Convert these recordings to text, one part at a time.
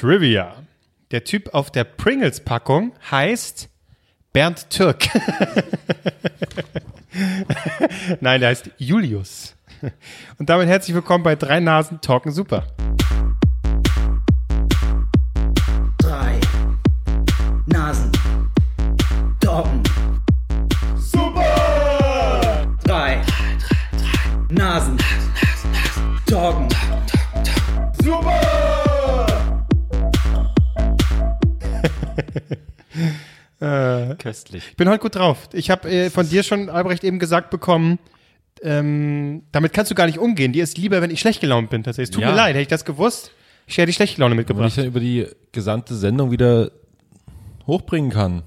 Trivia. Der Typ auf der Pringles-Packung heißt Bernd Türk. Nein, der heißt Julius. Und damit herzlich willkommen bei Drei Nasen Talken Super. Köstlich. Ich bin heute gut drauf. Ich habe äh, von dir schon, Albrecht, eben gesagt bekommen, ähm, damit kannst du gar nicht umgehen. Dir ist lieber, wenn ich schlecht gelaunt bin. Tatsächlich. Es tut Ja. mir leid, hätte ich das gewusst, ich hätte die schlechte Laune Wenn ich mitgebracht. dann über die gesamte Sendung wieder hochbringen kann.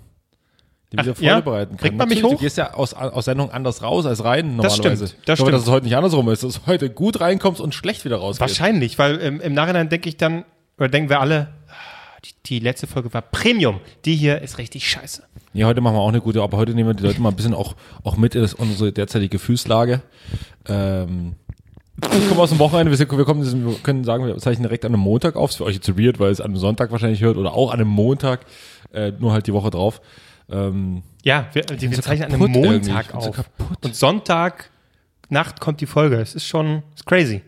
Die Ach, wieder ja? vorbereiten kann. Bringt man mich hoch? Du gehst ja aus, aus Sendung anders raus als rein Das normalerweise. stimmt, das ich glaube, stimmt. dass es heute nicht andersrum ist, dass du heute gut reinkommst und schlecht wieder rausgehst. Wahrscheinlich, weil ähm, im Nachhinein denke ich dann, oder denken wir alle, die, die letzte Folge war Premium. Die hier ist richtig scheiße. Nee, heute machen wir auch eine gute, aber heute nehmen wir die Leute mal ein bisschen auch, auch mit in unsere derzeitige Gefühlslage. Ähm, ich komme aus dem Wochenende, wir, sind, wir, kommen, wir können sagen, wir zeichnen direkt an einem Montag auf. Ist für euch jetzt weird, weil es an einem Sonntag wahrscheinlich hört oder auch an einem Montag, äh, nur halt die Woche drauf. Ähm, Ja, wir, die, wir so zeichnen an einem. Montag so auf. kaputt. Und Sonntag Nacht kommt die Folge. Es ist schon ist crazy,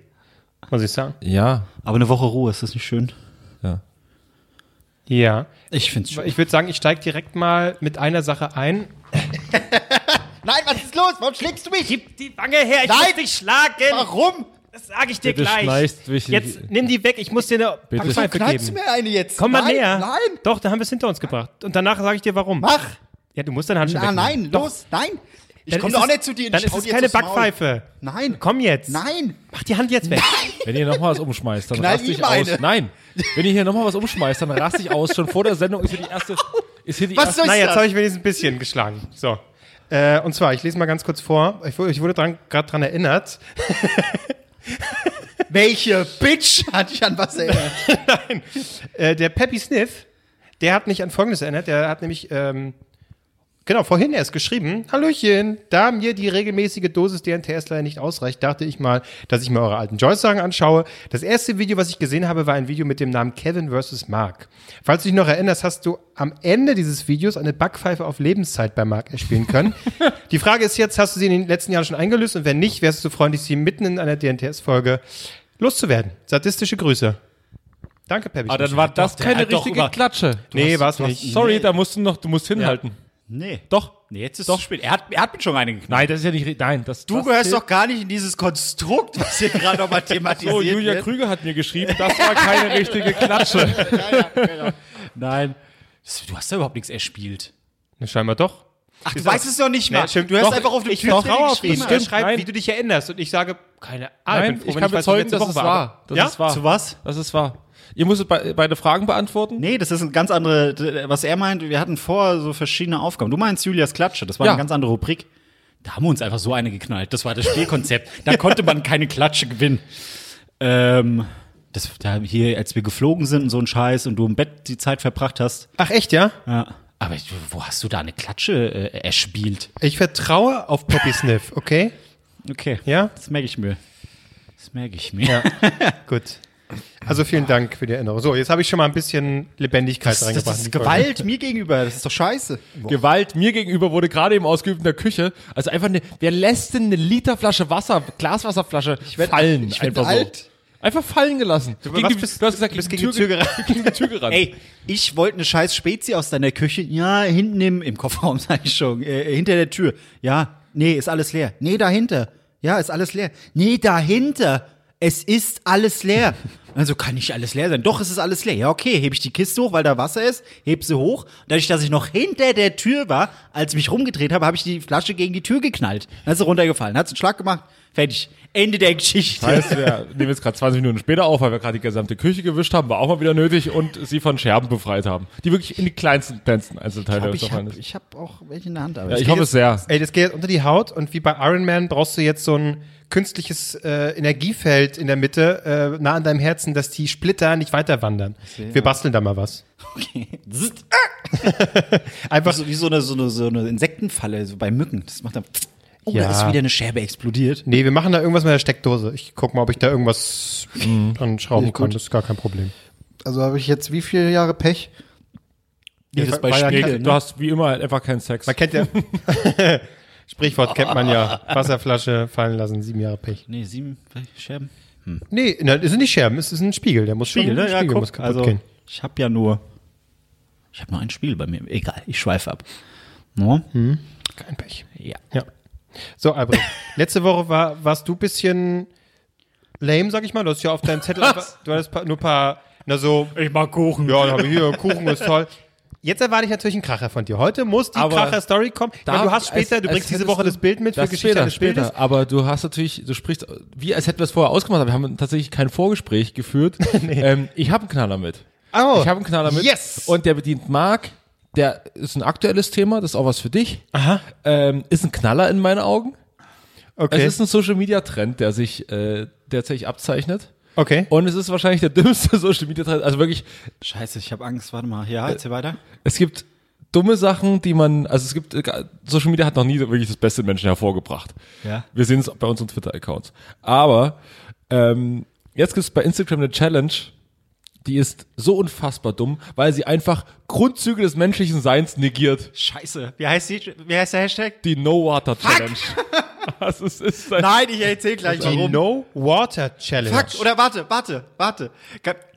muss ich sagen. ja, Aber eine Woche Ruhe, ist das nicht schön? ja. Ja. Ich find's schön. Ich würde sagen, ich steige direkt mal mit einer Sache ein. Nein, was ist los? Warum schlägst du mich? Gib die Wange her, ich Nein! muss dich schlagen. Warum? Das sage ich dir Bitte gleich. mich- Jetzt nimm die weg, ich muss dir eine Bitte. Backpfeife Knallst du geben. mir eine jetzt? Komm mal nein, näher. Nein, Doch, da haben wir es hinter uns gebracht. Und danach sage ich dir warum. mach. Ja, du musst deine Hand schon Ah, wegnehmen. nein, Doch. los, nein. Ich Dann komme auch nicht zu dir. Dann ich ist es keine jetzt aufs Maul. Backpfeife. Nein. Komm jetzt. Nein. Mach die Hand jetzt weg. Wenn ihr nochmal was umschmeißt, dann Knall raste ich aus. Nein, wenn ihr hier nochmal was umschmeißt, dann raste ich aus. Schon vor der Sendung ist hier die erste, ist hier die Was erste, soll Na, ich jetzt das? habe ich wenigstens ein bisschen geschlagen. So. Äh, und zwar, ich lese mal ganz kurz vor. Ich, wurde- ich wurde gerade dran erinnert. Welche Bitch hat dich an was erinnert? Äh, der Peppy Sniff, der hat mich an Folgendes erinnert. Der hat nämlich, ähm, genau, vorhin erst geschrieben, Hallöchen, da mir die regelmäßige Dosis DNTS leider nicht ausreicht, dachte ich mal, dass ich mir eure alten Joyce-Sagen anschaue. Das erste Video, was ich gesehen habe, war ein Video mit dem Namen Kevin vs. Mark. Falls du dich noch erinnerst, hast du am Ende dieses Videos eine Backpfeife auf Lebenszeit bei Mark erspielen können. die Frage ist jetzt, hast du sie in den letzten Jahren schon eingelöst? Und wenn nicht, wärst du so freundlich, sie mitten in einer DNTS-Folge loszuwerden. Sadistische Grüße. Danke, Peppy. Ah, dann war das keine richtige Klatsche. Nee, war's nicht. Sorry, da musst du noch, du musst hinhalten. Nee. Doch. Nee, jetzt ist es zu spät. Er hat, er hat mir schon eine geknallt. Nein, das ist ja nicht, nein, das, Du das gehörst doch gar nicht in dieses Konstrukt, was hier gerade nochmal thematisiert So, Julia wird. Krüger hat mir geschrieben, das war keine richtige Klatsche. Nein. Das- Du hast da überhaupt nichts erspielt. Ne, Scheinbar doch. Ach, du weißt es doch nicht mal. Nee, stimmt. du hast Doch, einfach auf dem ich auf geschrieben. ihn. Er Stimmt, schreibt, nein. wie du dich erinnerst. Und ich sage, keine Ahnung. Nein, bin froh, ich kann bezeugen, dass es wahr. Das ja? ist wahr. Zu was? Das ist wahr. Ihr musstet be beide Fragen beantworten? Nee, das ist eine ganz andere, was er meint, wir hatten vor so verschiedene Aufgaben. Du meinst Julias Klatsche, das war Ja. eine ganz andere Rubrik. Da haben wir uns einfach so eine geknallt. Das war das Spielkonzept. da konnte man keine Klatsche gewinnen. Ähm, das, da hier, als wir geflogen sind und so ein Scheiß und du im Bett die Zeit verbracht hast. Ach, echt, ja? Ja. Aber wo hast du da eine Klatsche äh, erspielt? Ich vertraue auf Poppy Sniff, okay? Okay. Ja? Das merke ich mir. Das merke ich mir. Gut. Also vielen Dank für die Erinnerung. So, jetzt habe ich schon mal ein bisschen Lebendigkeit Das, das reingebracht. ist in die Folge. Gewalt mir gegenüber. Das ist doch scheiße. Gewalt mir gegenüber wurde gerade eben ausgeübt in der Küche. Also einfach eine, wer lässt denn eine Literflasche Wasser, Glaswasserflasche fallen? ich werd einfach alt. so. Einfach fallen gelassen. Du, was die, bist- du hast gesagt, du bist gegen, gegen die Tür gerannt. gegen die Tür gerannt. Ey, ich wollte eine scheiß Spezi aus deiner Küche. Ja, hinten im, im Kofferraum, sag ich schon. Äh, hinter der Tür. Ja, nee, ist alles leer. Nee, dahinter. Ja, ist alles leer. Nee, dahinter. Es ist alles leer. Also kann nicht alles leer sein. Doch, es ist alles leer. Ja, okay, hebe ich die Kiste hoch, weil da Wasser ist, heb sie hoch. Dadurch, dass ich noch hinter der Tür war, als ich mich rumgedreht habe, habe ich die Flasche gegen die Tür geknallt. Dann ist sie runtergefallen. Hat einen Schlag gemacht. Fertig. Ende der Geschichte. Das heißt, wir nehmen jetzt gerade 20 Minuten später auf, weil wir gerade die gesamte Küche gewischt haben, war auch mal wieder nötig und sie von Scherben befreit haben. Die wirklich in die kleinsten, kleinsten Einzelteile ich habe ist. ich hab auch welche in der Hand. Aber Ja, es ich hoffe es sehr. Ey, das geht jetzt unter die Haut und wie bei Iron Man brauchst du jetzt so ein künstliches äh, Energiefeld in der Mitte, äh, nah an deinem Herzen, dass die Splitter nicht weiter wandern. Wir basteln da mal was. Zzt. Einfach so, wie so eine, so, eine, so eine Insektenfalle, so bei Mücken. Das macht dann. Oh, Ja. da ist wieder eine Scherbe explodiert. Nee, wir machen da irgendwas mit der Steckdose. Ich guck mal, ob ich da irgendwas dran schrauben kann. Das ist gar kein Problem. Also habe ich jetzt wie viele Jahre Pech? Nee, das bei war ja Spiegel, kein- Du ne? hast wie immer halt einfach keinen Sex. Man kennt ja. Sprichwort kennt man ja. Wasserflasche fallen lassen, sieben Jahre Pech. Nee, sieben Scherben. Nee, na, das sind nicht Scherben, es ist ein Spiegel. Der muss Spiegel, schon, ne? Ja, Spiegel guck, muss kaputt also gehen. ich habe ja nur, ich habe nur ein Spiel bei mir. Egal, ich schweife ab. No? Kein Pech. Ja. Ja. So, Albrecht. Letzte Woche war, warst du ein bisschen lame, sag ich mal. Du hast ja auf deinem Zettel du hattest nur ein paar, na so, Ich mag Kuchen. ja, dann habe ich hier, Kuchen ist toll. Jetzt erwarte ich natürlich einen Kracher von dir. Heute muss die Kracher-Story kommen. Ich meine, du hast später, du bringst diese Woche das Bild mit für Geschichte später, Bildes. später. Aber du hast natürlich, du sprichst, wie als hätten wir es vorher ausgemacht, aber wir haben tatsächlich kein Vorgespräch geführt. ähm, ich habe einen Knaller mit. Oh, Ich habe einen Knaller mit. Yes! Und der bedient Marc. Der ist ein aktuelles Thema, das ist auch was für dich. Aha. Ähm, ist ein Knaller in meinen Augen. Okay. Es ist ein Social Media Trend, der sich äh, derzeit abzeichnet. Okay. Und es ist wahrscheinlich der dümmste Social Media Trend. Also wirklich, Scheiße, ich habe Angst. Warte mal. Ja, erzähl weiter. es gibt dumme Sachen, die man, also es gibt, äh, Social Media hat noch nie wirklich das Beste in Menschen hervorgebracht. Ja. Wir sehen es bei unseren Twitter-Accounts. Aber ähm, jetzt gibt es bei Instagram eine Challenge, die ist so unfassbar dumm, weil sie einfach Grundzüge des menschlichen Seins negiert. Scheiße. Wie heißt, die, wie heißt der Hashtag? Die No Water Challenge. Das ist, ist ein, Nein, ich erzähl gleich Die No Water Challenge. Fuck, oder warte, warte, warte.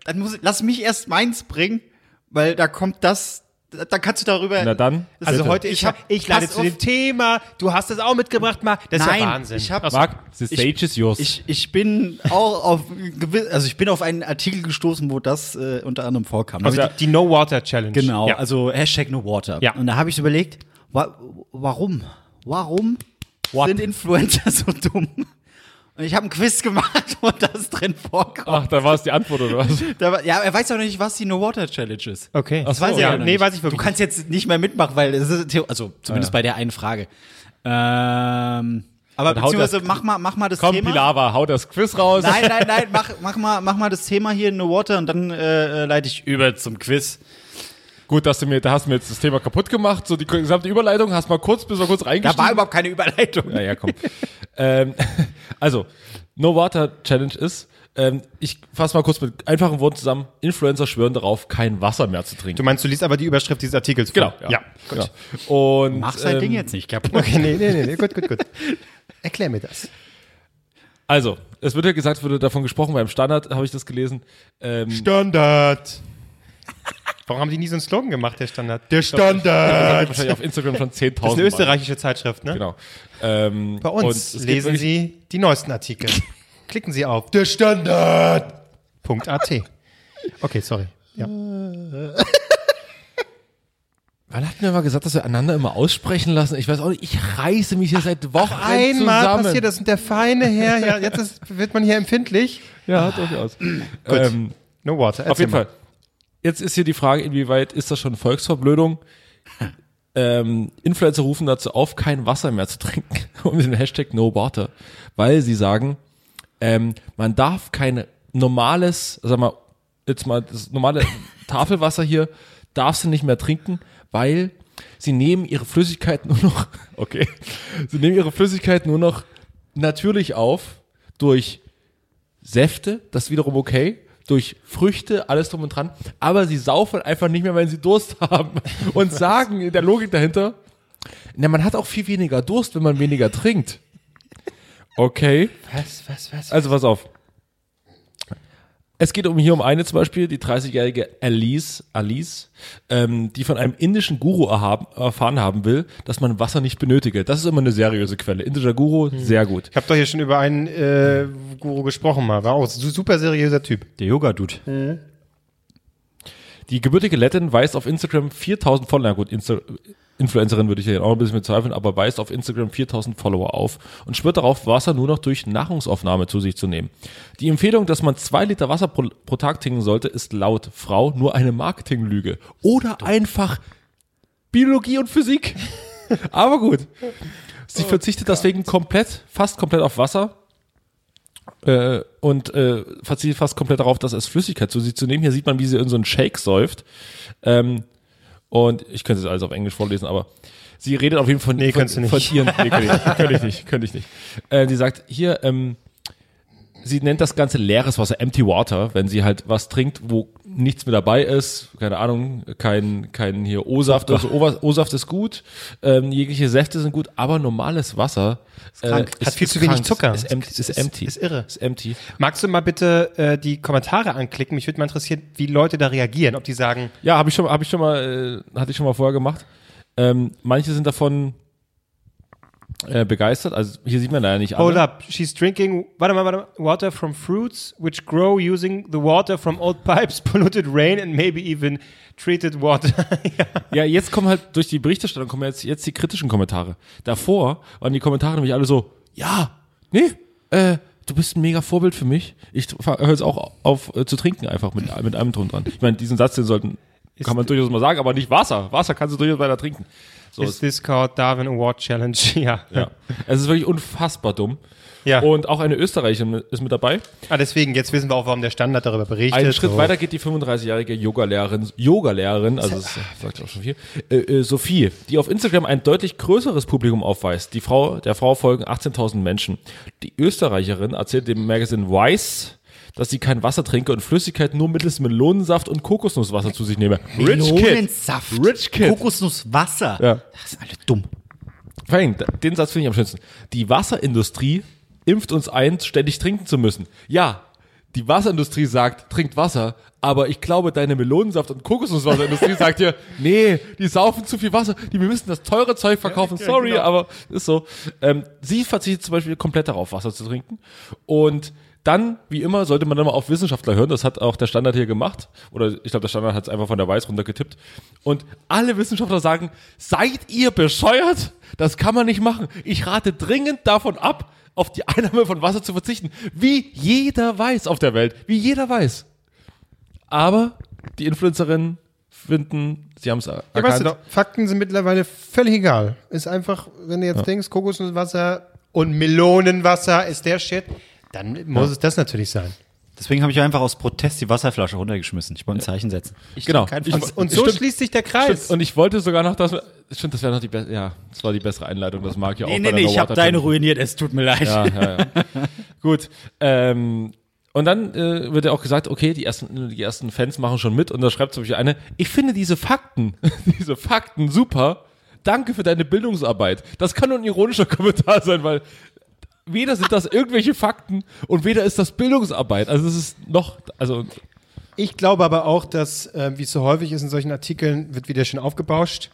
Dann muss, lass mich erst meins bringen, weil da kommt das, da da kannst du darüber. Na dann. Das Also heute, ich, hab, ich lade zu auf. dem Thema, du hast es auch mitgebracht, Marc. Das ist Nein, ja Wahnsinn. ich hab, Marc, the ich- stage is yours. Ich, ich bin auch auf gewiss, also ich bin auf einen Artikel gestoßen, wo das äh, unter anderem vorkam. also Also die, die No Water Challenge. genau, Ja. also Hashtag No Water. Ja. Und da habe ich überlegt, wa warum? Warum sind Influencer so dumm? Und ich habe ein Quiz gemacht, wo das drin vorkommt. Ach, da war es die Antwort, oder was? Da war, ja, er weiß doch nicht, was die No Water Challenge ist. Okay. Ach so, Weiß ich ja, ja noch nee, nicht. weiß ich wirklich Du kannst jetzt nicht mehr mitmachen, weil es ist, also zumindest bei der einen Frage. Ähm, aber Dann beziehungsweise das- mach mal, mach mal das Komm, Thema. Pilava, hau das Quiz raus. Nein, nein, nein, mach, mach, mal, mach mal das Thema hier in No Water und dann äh, äh, leite ich über zum Quiz. Gut, dass du mir, da hast du mir jetzt das Thema kaputt gemacht. So die gesamte Überleitung, hast mal kurz, bis wir kurz Da reingestiegen. war überhaupt keine Überleitung. Ja, ja, komm. ähm, also, No Water Challenge ist, ähm, ich fasse mal kurz mit einfachen Worten zusammen. Influencer schwören darauf, kein Wasser mehr zu trinken. Du meinst, du liest aber die Überschrift dieses Artikels vor. Genau, Ja, gut. Genau. Und, Mach sein ähm, Ding jetzt nicht kaputt. Okay, nee, nee, nee, nee, gut, gut, gut. Erklär mir das. Also, es wird ja gesagt, wurde davon gesprochen, beim Standard habe ich das gelesen. Ähm, Standard. Warum haben die nie so einen Slogan gemacht, der Standard? Der Standard. wahrscheinlich auf Instagram schon 10.000 Das ist eine Mal. österreichische Zeitschrift, ne? Genau. Ähm, Bei uns lesen Sie die neuesten Artikel. Klicken Sie auf der Standard.at. Okay, sorry. Ja. Wann hatten wir mal gesagt, dass wir einander immer aussprechen lassen? Ich weiß auch nicht, ich reiße mich hier seit Wochen Einmal zusammen. passiert das und der feine Herr, ja, jetzt ist, wird man hier empfindlich. Ja, durchaus. ähm, No water. auf jeden Fall. Jetzt ist hier die Frage, inwieweit ist das schon Volksverblödung? ähm, Influencer rufen dazu auf, kein Wasser mehr zu trinken, um den Hashtag No Water, weil sie sagen, ähm, man darf kein normales, sag mal, jetzt mal das normale Tafelwasser hier, darfst du nicht mehr trinken, weil sie nehmen ihre Flüssigkeiten nur noch, okay, sie nehmen ihre Flüssigkeiten nur noch natürlich auf durch Säfte, das ist wiederum okay, durch Früchte, alles drum und dran, aber sie saufen einfach nicht mehr, wenn sie Durst haben und sagen in der Logik dahinter, na, man hat auch viel weniger Durst, wenn man weniger trinkt. Okay. Was, was, was? Also pass auf. Es geht um hier um eine zum Beispiel, die 30-jährige Alice, Alice, ähm, die von einem indischen Guru erhaben, erfahren haben will, dass man Wasser nicht benötige. Das ist immer eine seriöse Quelle. Indischer Guru, sehr gut. Ich habe doch hier schon über einen äh, Guru gesprochen mal. War auch super seriöser Typ. Der Yoga-Dude. Die gebürtige Lettin weist auf Instagram 4000 Follower, gut, Insta Influencerin würde ich ja auch ein bisschen bezweifeln, aber weist auf Instagram 4000 Follower auf und schwört darauf, Wasser nur noch durch Nahrungsaufnahme zu sich zu nehmen. Die Empfehlung, dass man zwei Liter Wasser pro, pro Tag trinken sollte, ist laut Frau nur eine Marketinglüge. Oder einfach Biologie und Physik. aber gut. Sie verzichtet deswegen komplett, fast komplett auf Wasser äh, und äh, verzichtet fast komplett darauf, das als Flüssigkeit zu sich zu nehmen. Hier sieht man, wie sie in so einen Shake säuft. Ähm, und ich könnte es alles auf Englisch vorlesen, aber sie redet auf jeden Fall von, Nee, von, kannst du nicht. von ihren. Nee, könnte ich nicht. Könnte ich nicht. Könnte ich nicht. Äh, die sagt hier, ähm, sie nennt das Ganze leeres Wasser, empty water, wenn sie halt was trinkt, wo nichts mit dabei ist, keine Ahnung, kein, kein hier O-Saft, also O-Saft ist gut, ähm, jegliche Säfte sind gut, aber normales Wasser äh, krank. Hat viel zu wenig Zucker. Ist, empty, ist, Ist- empty. ist irre. Ist empty. Magst du mal bitte äh, die Kommentare anklicken? Mich würde mal interessieren, wie Leute da reagieren. Ob die sagen, Ja, habe ich schon, habe ich schon mal, äh, hatte ich schon mal vorher gemacht. Ähm, manche sind davon äh, begeistert. Also hier sieht man da ja nicht hold alle. up, she's drinking, warte mal, warte mal, water from fruits which grow using the water from old pipes, polluted rain and maybe even treated water. ja. Ja, jetzt kommen halt durch die Berichterstattung kommen jetzt, jetzt die kritischen Kommentare. Davor waren die Kommentare nämlich alle so, ja, nee, äh, du bist ein mega Vorbild für mich. Ich höre jetzt auch auf äh, zu trinken einfach mit, mit einem drum dran. Ich meine, diesen Satz, den sollten, kann man durchaus mal sagen, aber nicht Wasser. Wasser kannst du durchaus weiter trinken. So, Is this called Darwin Award Challenge? ja. ja. Es ist wirklich unfassbar dumm. Ja. Und auch eine Österreicherin ist mit dabei. Ah, deswegen, jetzt wissen wir auch, warum der Standard darüber berichtet. Einen Schritt so. weiter geht die 35-jährige Yoga-Lehrerin, Yoga-Lehrerin, also das sagt auch schon viel, äh, äh, Sophie, die auf Instagram ein deutlich größeres Publikum aufweist. Die Frau, der Frau folgen 18.000 Menschen. Die Österreicherin erzählt dem Magazin Vice, dass sie kein Wasser trinke und Flüssigkeit nur mittels Melonensaft und Kokosnusswasser zu sich nehme. Rich Kid. Melonensaft. Rich Kid. Kokosnusswasser. Ja. Das ist alle dumm. Vor allem, den Satz finde ich am schönsten. Die Wasserindustrie impft uns ein, ständig trinken zu müssen. Ja, die Wasserindustrie sagt, trinkt Wasser, aber ich glaube, deine Melonensaft- und Kokosnusswasserindustrie sagt dir, nee, die saufen zu viel Wasser, die wir müssen das teure Zeug verkaufen, sorry, genau. aber ist so. Ähm, sie verzichtet zum Beispiel komplett darauf, Wasser zu trinken und dann, wie immer, sollte man dann mal auf Wissenschaftler hören. Das hat auch der Standard hier gemacht. Oder ich glaube, der Standard hat es einfach von der Weiß runtergetippt. Und alle Wissenschaftler sagen, seid ihr bescheuert? Das kann man nicht machen. Ich rate dringend davon ab, auf die Einnahme von Wasser zu verzichten. Wie jeder weiß auf der Welt. Wie jeder weiß. Aber die Influencerinnen finden, sie haben es erkannt. Ja, weißt du Fakten sind mittlerweile völlig egal. Ist einfach, wenn du jetzt denkst, Kokosnusswasser und Melonenwasser ist der Shit, dann muss es das natürlich sein. Deswegen habe ich einfach aus Protest die Wasserflasche runtergeschmissen. Ich wollte ein Zeichen setzen. genau. kein Ich-. Und so stimmt. schließt sich der Stimmt. Kreis. Und ich wollte sogar noch das, stimmt, das wäre noch die beste, ja, das war die bessere Einleitung, das mag ich auch Nee, bei nee, nee, ich habe deine ruiniert. Es tut mir leid. Ja, ja, ja. Gut. Ähm, und dann äh, wird ja auch gesagt, okay, die ersten, die ersten Fans machen schon mit und da schreibt zum Beispiel eine, ich finde diese Fakten, diese Fakten super. Danke für deine Bildungsarbeit. Das kann nur ein ironischer Kommentar sein, weil weder sind das irgendwelche Fakten und weder ist das Bildungsarbeit. Also es ist noch, also Ich glaube aber auch, dass, äh, wie es so häufig ist in solchen Artikeln, wird wieder schön aufgebauscht.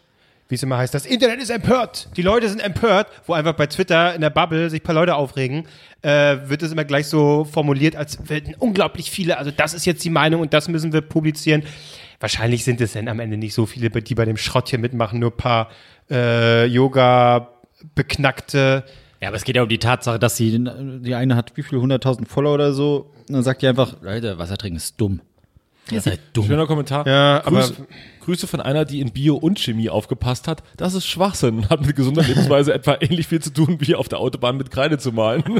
Wie es immer heißt, das Internet ist empört. Die Leute sind empört, wo einfach bei Twitter in der Bubble sich ein paar Leute aufregen, äh, wird es immer gleich so formuliert, als würden unglaublich viele, also das ist jetzt die Meinung und das müssen wir publizieren. Wahrscheinlich sind es dann am Ende nicht so viele, die bei dem Schrott hier mitmachen, nur ein paar äh, Yoga-Beknackte. Ja, aber es geht ja um die Tatsache, dass sie, die eine hat wie viele hunderttausend Follower oder so. Und dann sagt die einfach, Leute, Wasser trinken ist dumm. Ihr seid dumm. schöner Kommentar. Ja, aber- Grüße, Grüße von einer, die in Bio und Chemie aufgepasst hat. Das ist Schwachsinn und hat mit gesunder Lebensweise etwa ähnlich viel zu tun, wie auf der Autobahn mit Kreide zu malen.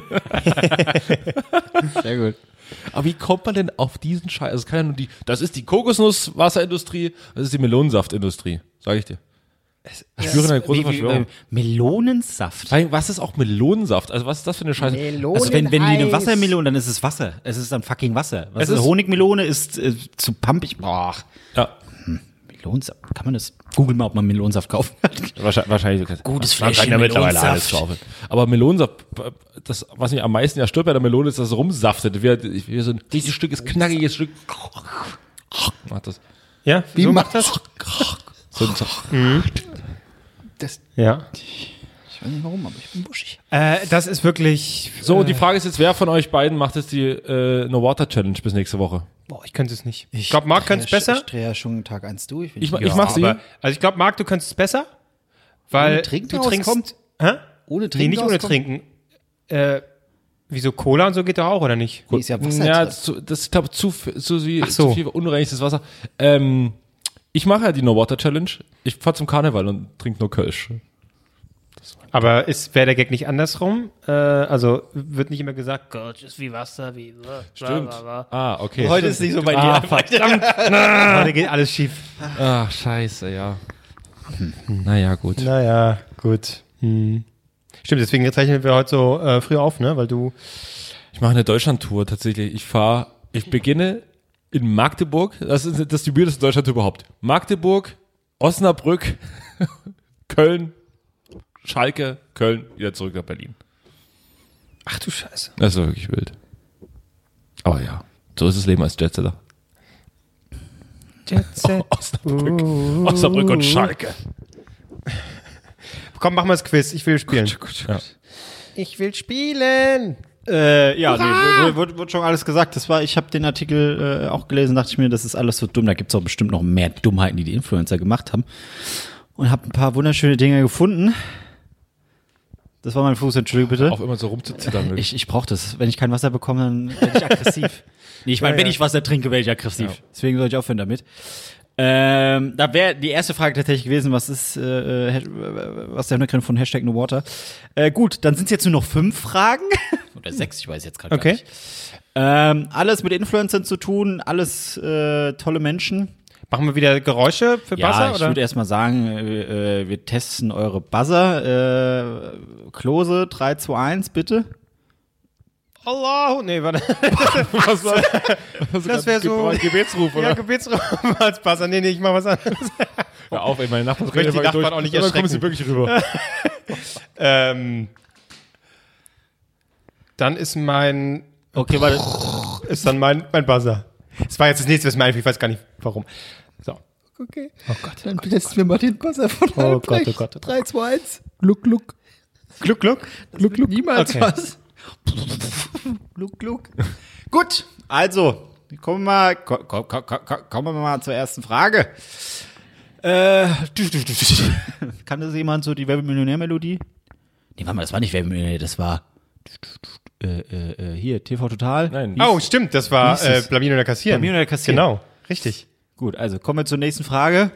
Sehr gut. Aber wie kommt man denn auf diesen Scheiß? Also es kann ja nur die, das ist die Kokosnusswasserindustrie, das ist die Melonensaftindustrie, sage ich dir. Ich spüre eine große Wie- wie- Verschwörung. Melonensaft. Vor allem, was ist auch Melonensaft? Also was ist das für eine Scheiße? Also wenn, wenn die eine Wassermelone, dann ist es Wasser. Es ist dann fucking Wasser. Was Es ist, ist- Honigmelone ist äh, zu pumpig. Boah. Ja, Melonensaft. Kann man das? Google mal, ob man Melonensaft kaufen kann. wahrscheinlich. wahrscheinlich Gutes Man kann Fläschchen ja mittlerweile Melonensaft. alles kaufen. Aber Melonensaft, das, was mich am meisten ja stört bei der Melone, ist, dass es rumsaftet. Wie, wie so ein dieses Stück ist knackiges Stück. Macht das. Ja, wie so macht das? So, so. Ja. Ich weiß nicht warum, aber ich bin buschig. Äh, das ist wirklich. so, und die Frage ist jetzt, wer von euch beiden macht jetzt die äh, No Water Challenge bis nächste Woche? Boah, ich könnte es nicht. Ich glaube, Marc könnte es besser. Ich drehe ja schon Tag 1 durch. Ich, ma- ich mach sie. Aber, also ich glaube, Marc, du könntest es besser, weil Ohne Trinken du trinkst. auskommt? Hä? Ohne Nee, Trinken nicht ohne? Trinken. Äh, wieso Cola und so geht doch auch, oder nicht? Die ist ja Wasser Ja, drin. zu, das ist, glaube zu, zu, Ach so. zu viel unreinigtes Wasser. Ähm, ich mache ja die No Water Challenge. Ich fahr zum Karneval und trinke nur Kölsch. Aber ist wäre der Gag nicht andersrum? Äh, also wird nicht immer gesagt, Gott ist wie Wasser, wie. Stimmt. Ah, okay. Heute ist nicht so bei Ah, dir. verdammt. Heute geht alles schief. Ach, scheiße, ja. Naja, gut. Naja, gut. Hm. Stimmt, deswegen zeichnen wir heute so äh, früh auf, ne? Weil du. Ich mache eine Deutschland-Tour tatsächlich. Ich fahre, ich beginne in Magdeburg, das ist das die weirdeste Deutschland überhaupt. Magdeburg, Osnabrück, Köln, Schalke, Köln, wieder zurück nach Berlin. Ach du Scheiße. Das ist wirklich wild. Aber ja, so ist das Leben als Jetsetter. Jet Set. Osnabrück, Osnabrück und Schalke. Komm, mach mal das Quiz. Ich will spielen. Ja. Ich will spielen. Äh, ja, nee, wird, wird schon alles gesagt. Das war, ich habe den Artikel äh, auch gelesen, dachte ich mir, das ist alles so dumm. Da gibt's auch bestimmt noch mehr Dummheiten, die die Influencer gemacht haben. Und habe ein paar wunderschöne Dinge gefunden. Das war mein Fuß, entschuldige bitte. Auch immer so rumzuzittern. Ich, ich brauche das. Wenn ich kein Wasser bekomme, dann werde ich aggressiv. nee, ich meine, wenn ich Wasser trinke, werde ich aggressiv. Deswegen soll ich aufhören damit. Ähm, da wäre die erste Frage tatsächlich gewesen, was ist, äh, äh, was ist der Hintergrund von Hashtag No Water? Äh, gut, dann sind es jetzt nur noch fünf Fragen. Oder sechs, ich weiß jetzt gerade Okay. gar nicht. Ähm, alles mit Influencern zu tun, alles äh, tolle Menschen. Machen wir wieder Geräusche für Ja, Buzzer? ich oder? würde erstmal sagen, äh, äh, wir testen eure Buzzer. Äh, Klose 3, 2, 1, bitte. Allah. Nee, warte. Was war, Das wäre so. Gebetsruf, oder? Ja, Gebetsraum als Buzzer. Nee, nee, ich mach was anderes. Hör auf, ey, meine Nachbarn die reden immer Nachbarn auch nicht Dann kommen sie erschrecken. wirklich rüber. ähm, dann ist mein, Okay, warte. ist dann mein, mein Buzzer. Das war jetzt das nächste, was mir einfällt. Ich weiß gar nicht, warum. So. Okay. Oh Gott. Dann testen wir mal den Buzzer von Oh Gott, oh Gott. 3, 2, 1. Gluck, gluck. Gluck, gluck. Gluck, gluck. Niemals Okay. was. gluck, gluck. Gut, also, kommen wir mal, ko, ko, ko, ko, kommen wir mal zur ersten Frage. Äh, kann das jemand so die Werbemillionär-Melodie? Nee, warte mal, das war nicht Werbemillionär, das war äh, äh, äh, hier, TV Total. Nein. Wie Oh, hieß- stimmt. Das war hieß äh? Blamieren oder Kassieren. Blamieren oder Kassieren. Genau. Richtig. Gut, also kommen wir zur nächsten Frage.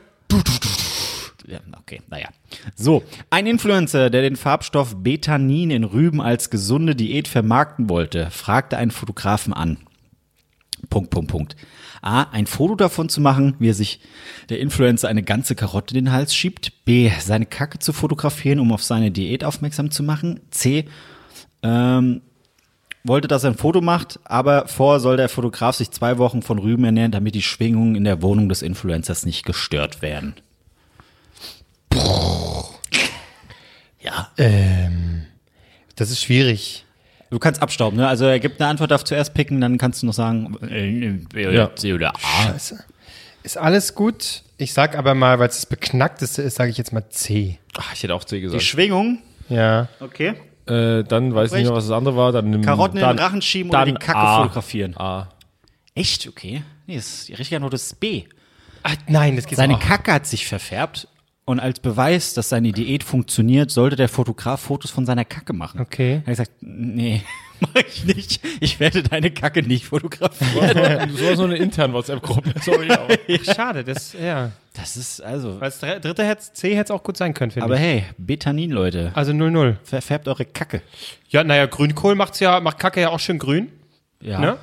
Okay, naja. So, ein Influencer, der den Farbstoff Betanin in Rüben als gesunde Diät vermarkten wollte, fragte einen Fotografen an. Punkt, Punkt, Punkt. A, ein Foto davon zu machen, wie er sich der Influencer eine ganze Karotte in den Hals schiebt. B, seine Kacke zu fotografieren, um auf seine Diät aufmerksam zu machen. C, ähm, wollte, dass er ein Foto macht, aber vorher soll der Fotograf sich zwei Wochen von Rüben ernähren, damit die Schwingungen in der Wohnung des Influencers nicht gestört werden. Ja, Das ist schwierig. du kannst abstauben, ne? Also er gibt eine Antwort, darf zuerst picken, dann kannst du noch sagen, äh, äh, Ja. C oder A. Scheiße. Ist alles gut. Ich sag aber mal, weil es das beknackteste ist, sage ich jetzt mal C. Ach, ich hätte auch C Die gesagt. Schwingung, Ja. okay. Äh, dann weiß ich nicht mehr, was das andere war. Dann nimm, Karotten in dann, den Rachen schieben oder dann die Kacke A. fotografieren. A. Echt? Okay. Nee, das ist die richtige Antwort ist B. Ach, nein, das geht Seine auch. Kacke hat sich verfärbt und als Beweis, dass seine Diät funktioniert, sollte der Fotograf Fotos von seiner Kacke machen. Okay. Er hat gesagt, nee, mach ich nicht. Ich werde deine Kacke nicht fotografieren. So so eine interne WhatsApp-Gruppe. Sorry, aber. Schade, das, ja. Das ist also. Als dr- dritte hätte C hätte es auch gut sein können, finde Aber ich. hey, Betanin, Leute. Also 0-0. Verfärbt eure Kacke. Ja, naja, Grünkohl macht's ja, macht Kacke ja auch schön grün. Ja. Ne?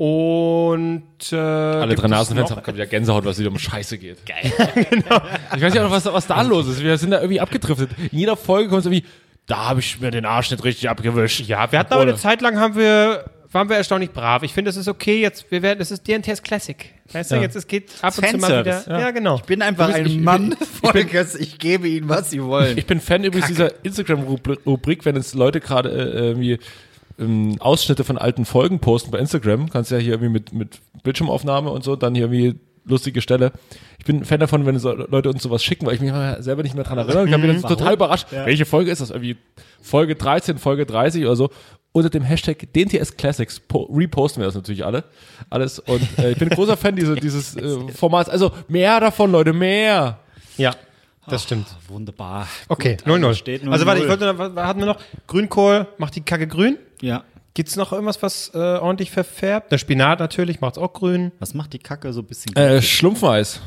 Und äh, Alle drei Nasenfans haben gerade wieder Gänsehaut, was wieder um Scheiße geht. Geil. genau. Ich weiß ja auch noch, was, was da los ist. Wir sind da irgendwie abgedriftet. In jeder Folge kommt es irgendwie, da habe ich mir den Arsch nicht richtig abgewischt. Ja, wir hatten aber eine Zeit lang haben wir, waren wir erstaunlich brav. Ich finde, es ist okay. Jetzt, wir werden, das ist DNTS Classic. Weißt du, jetzt es geht ab und zu mal wieder. Fanservice, Ja, genau. Ich bin einfach bist- ein ich- ich Mann, bin- Volkers. Ich gebe ihnen, was sie wollen. Ich bin Fan übrigens dieser Instagram-Rubrik, wenn jetzt Leute gerade äh, irgendwie ähm, Ausschnitte von alten Folgen posten bei Instagram. Kannst ja hier irgendwie mit, mit Bildschirmaufnahme und so, dann hier irgendwie lustige Stelle. Ich bin ein Fan davon, wenn so Leute uns sowas schicken, weil ich mich selber nicht mehr dran erinnere. Ich bin dann total überrascht. Welche Folge ist das? Irgendwie Folge 13, Folge 30 oder so. Unter dem Hashtag DNTS Classics po- reposten wir das natürlich alle. Alles. Und äh, ich bin ein großer Fan diese, dieses äh, Formats. Also mehr davon, Leute, mehr. Ja, das stimmt. Wunderbar. Okay, Gut, 0-0. steht 0-0. also warte, ich wollte was hatten wir noch? Grünkohl macht die Kacke grün. Ja. Gibt's noch irgendwas, was äh, ordentlich verfärbt? Der Spinat natürlich macht's auch grün. Was macht die Kacke so ein bisschen? Äh, Schlumpfeis.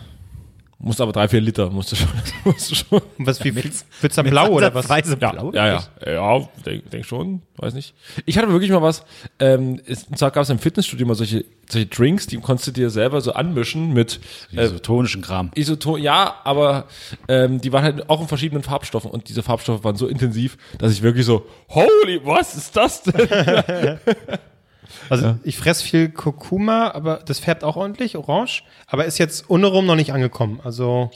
Musst aber drei, vier Liter, musst du schon. Musst du schon. Und was, wie, wird's dann blau oder was? Ansatzweise Ja, blau? ja, ja, ja, denk, denk schon, weiß nicht. Ich hatte wirklich mal was, ähm, ist, und zwar gab es im Fitnessstudio mal solche, solche Drinks, die konntest du dir selber so anmischen mit äh, Isotonischen Kram. Isoton, ja, aber ähm, die waren halt auch in verschiedenen Farbstoffen und diese Farbstoffe waren so intensiv, dass ich wirklich so, holy, was ist das denn? Also ich fress viel Kurkuma, aber das färbt auch ordentlich, orange. Aber ist jetzt ohne rum noch nicht angekommen. Also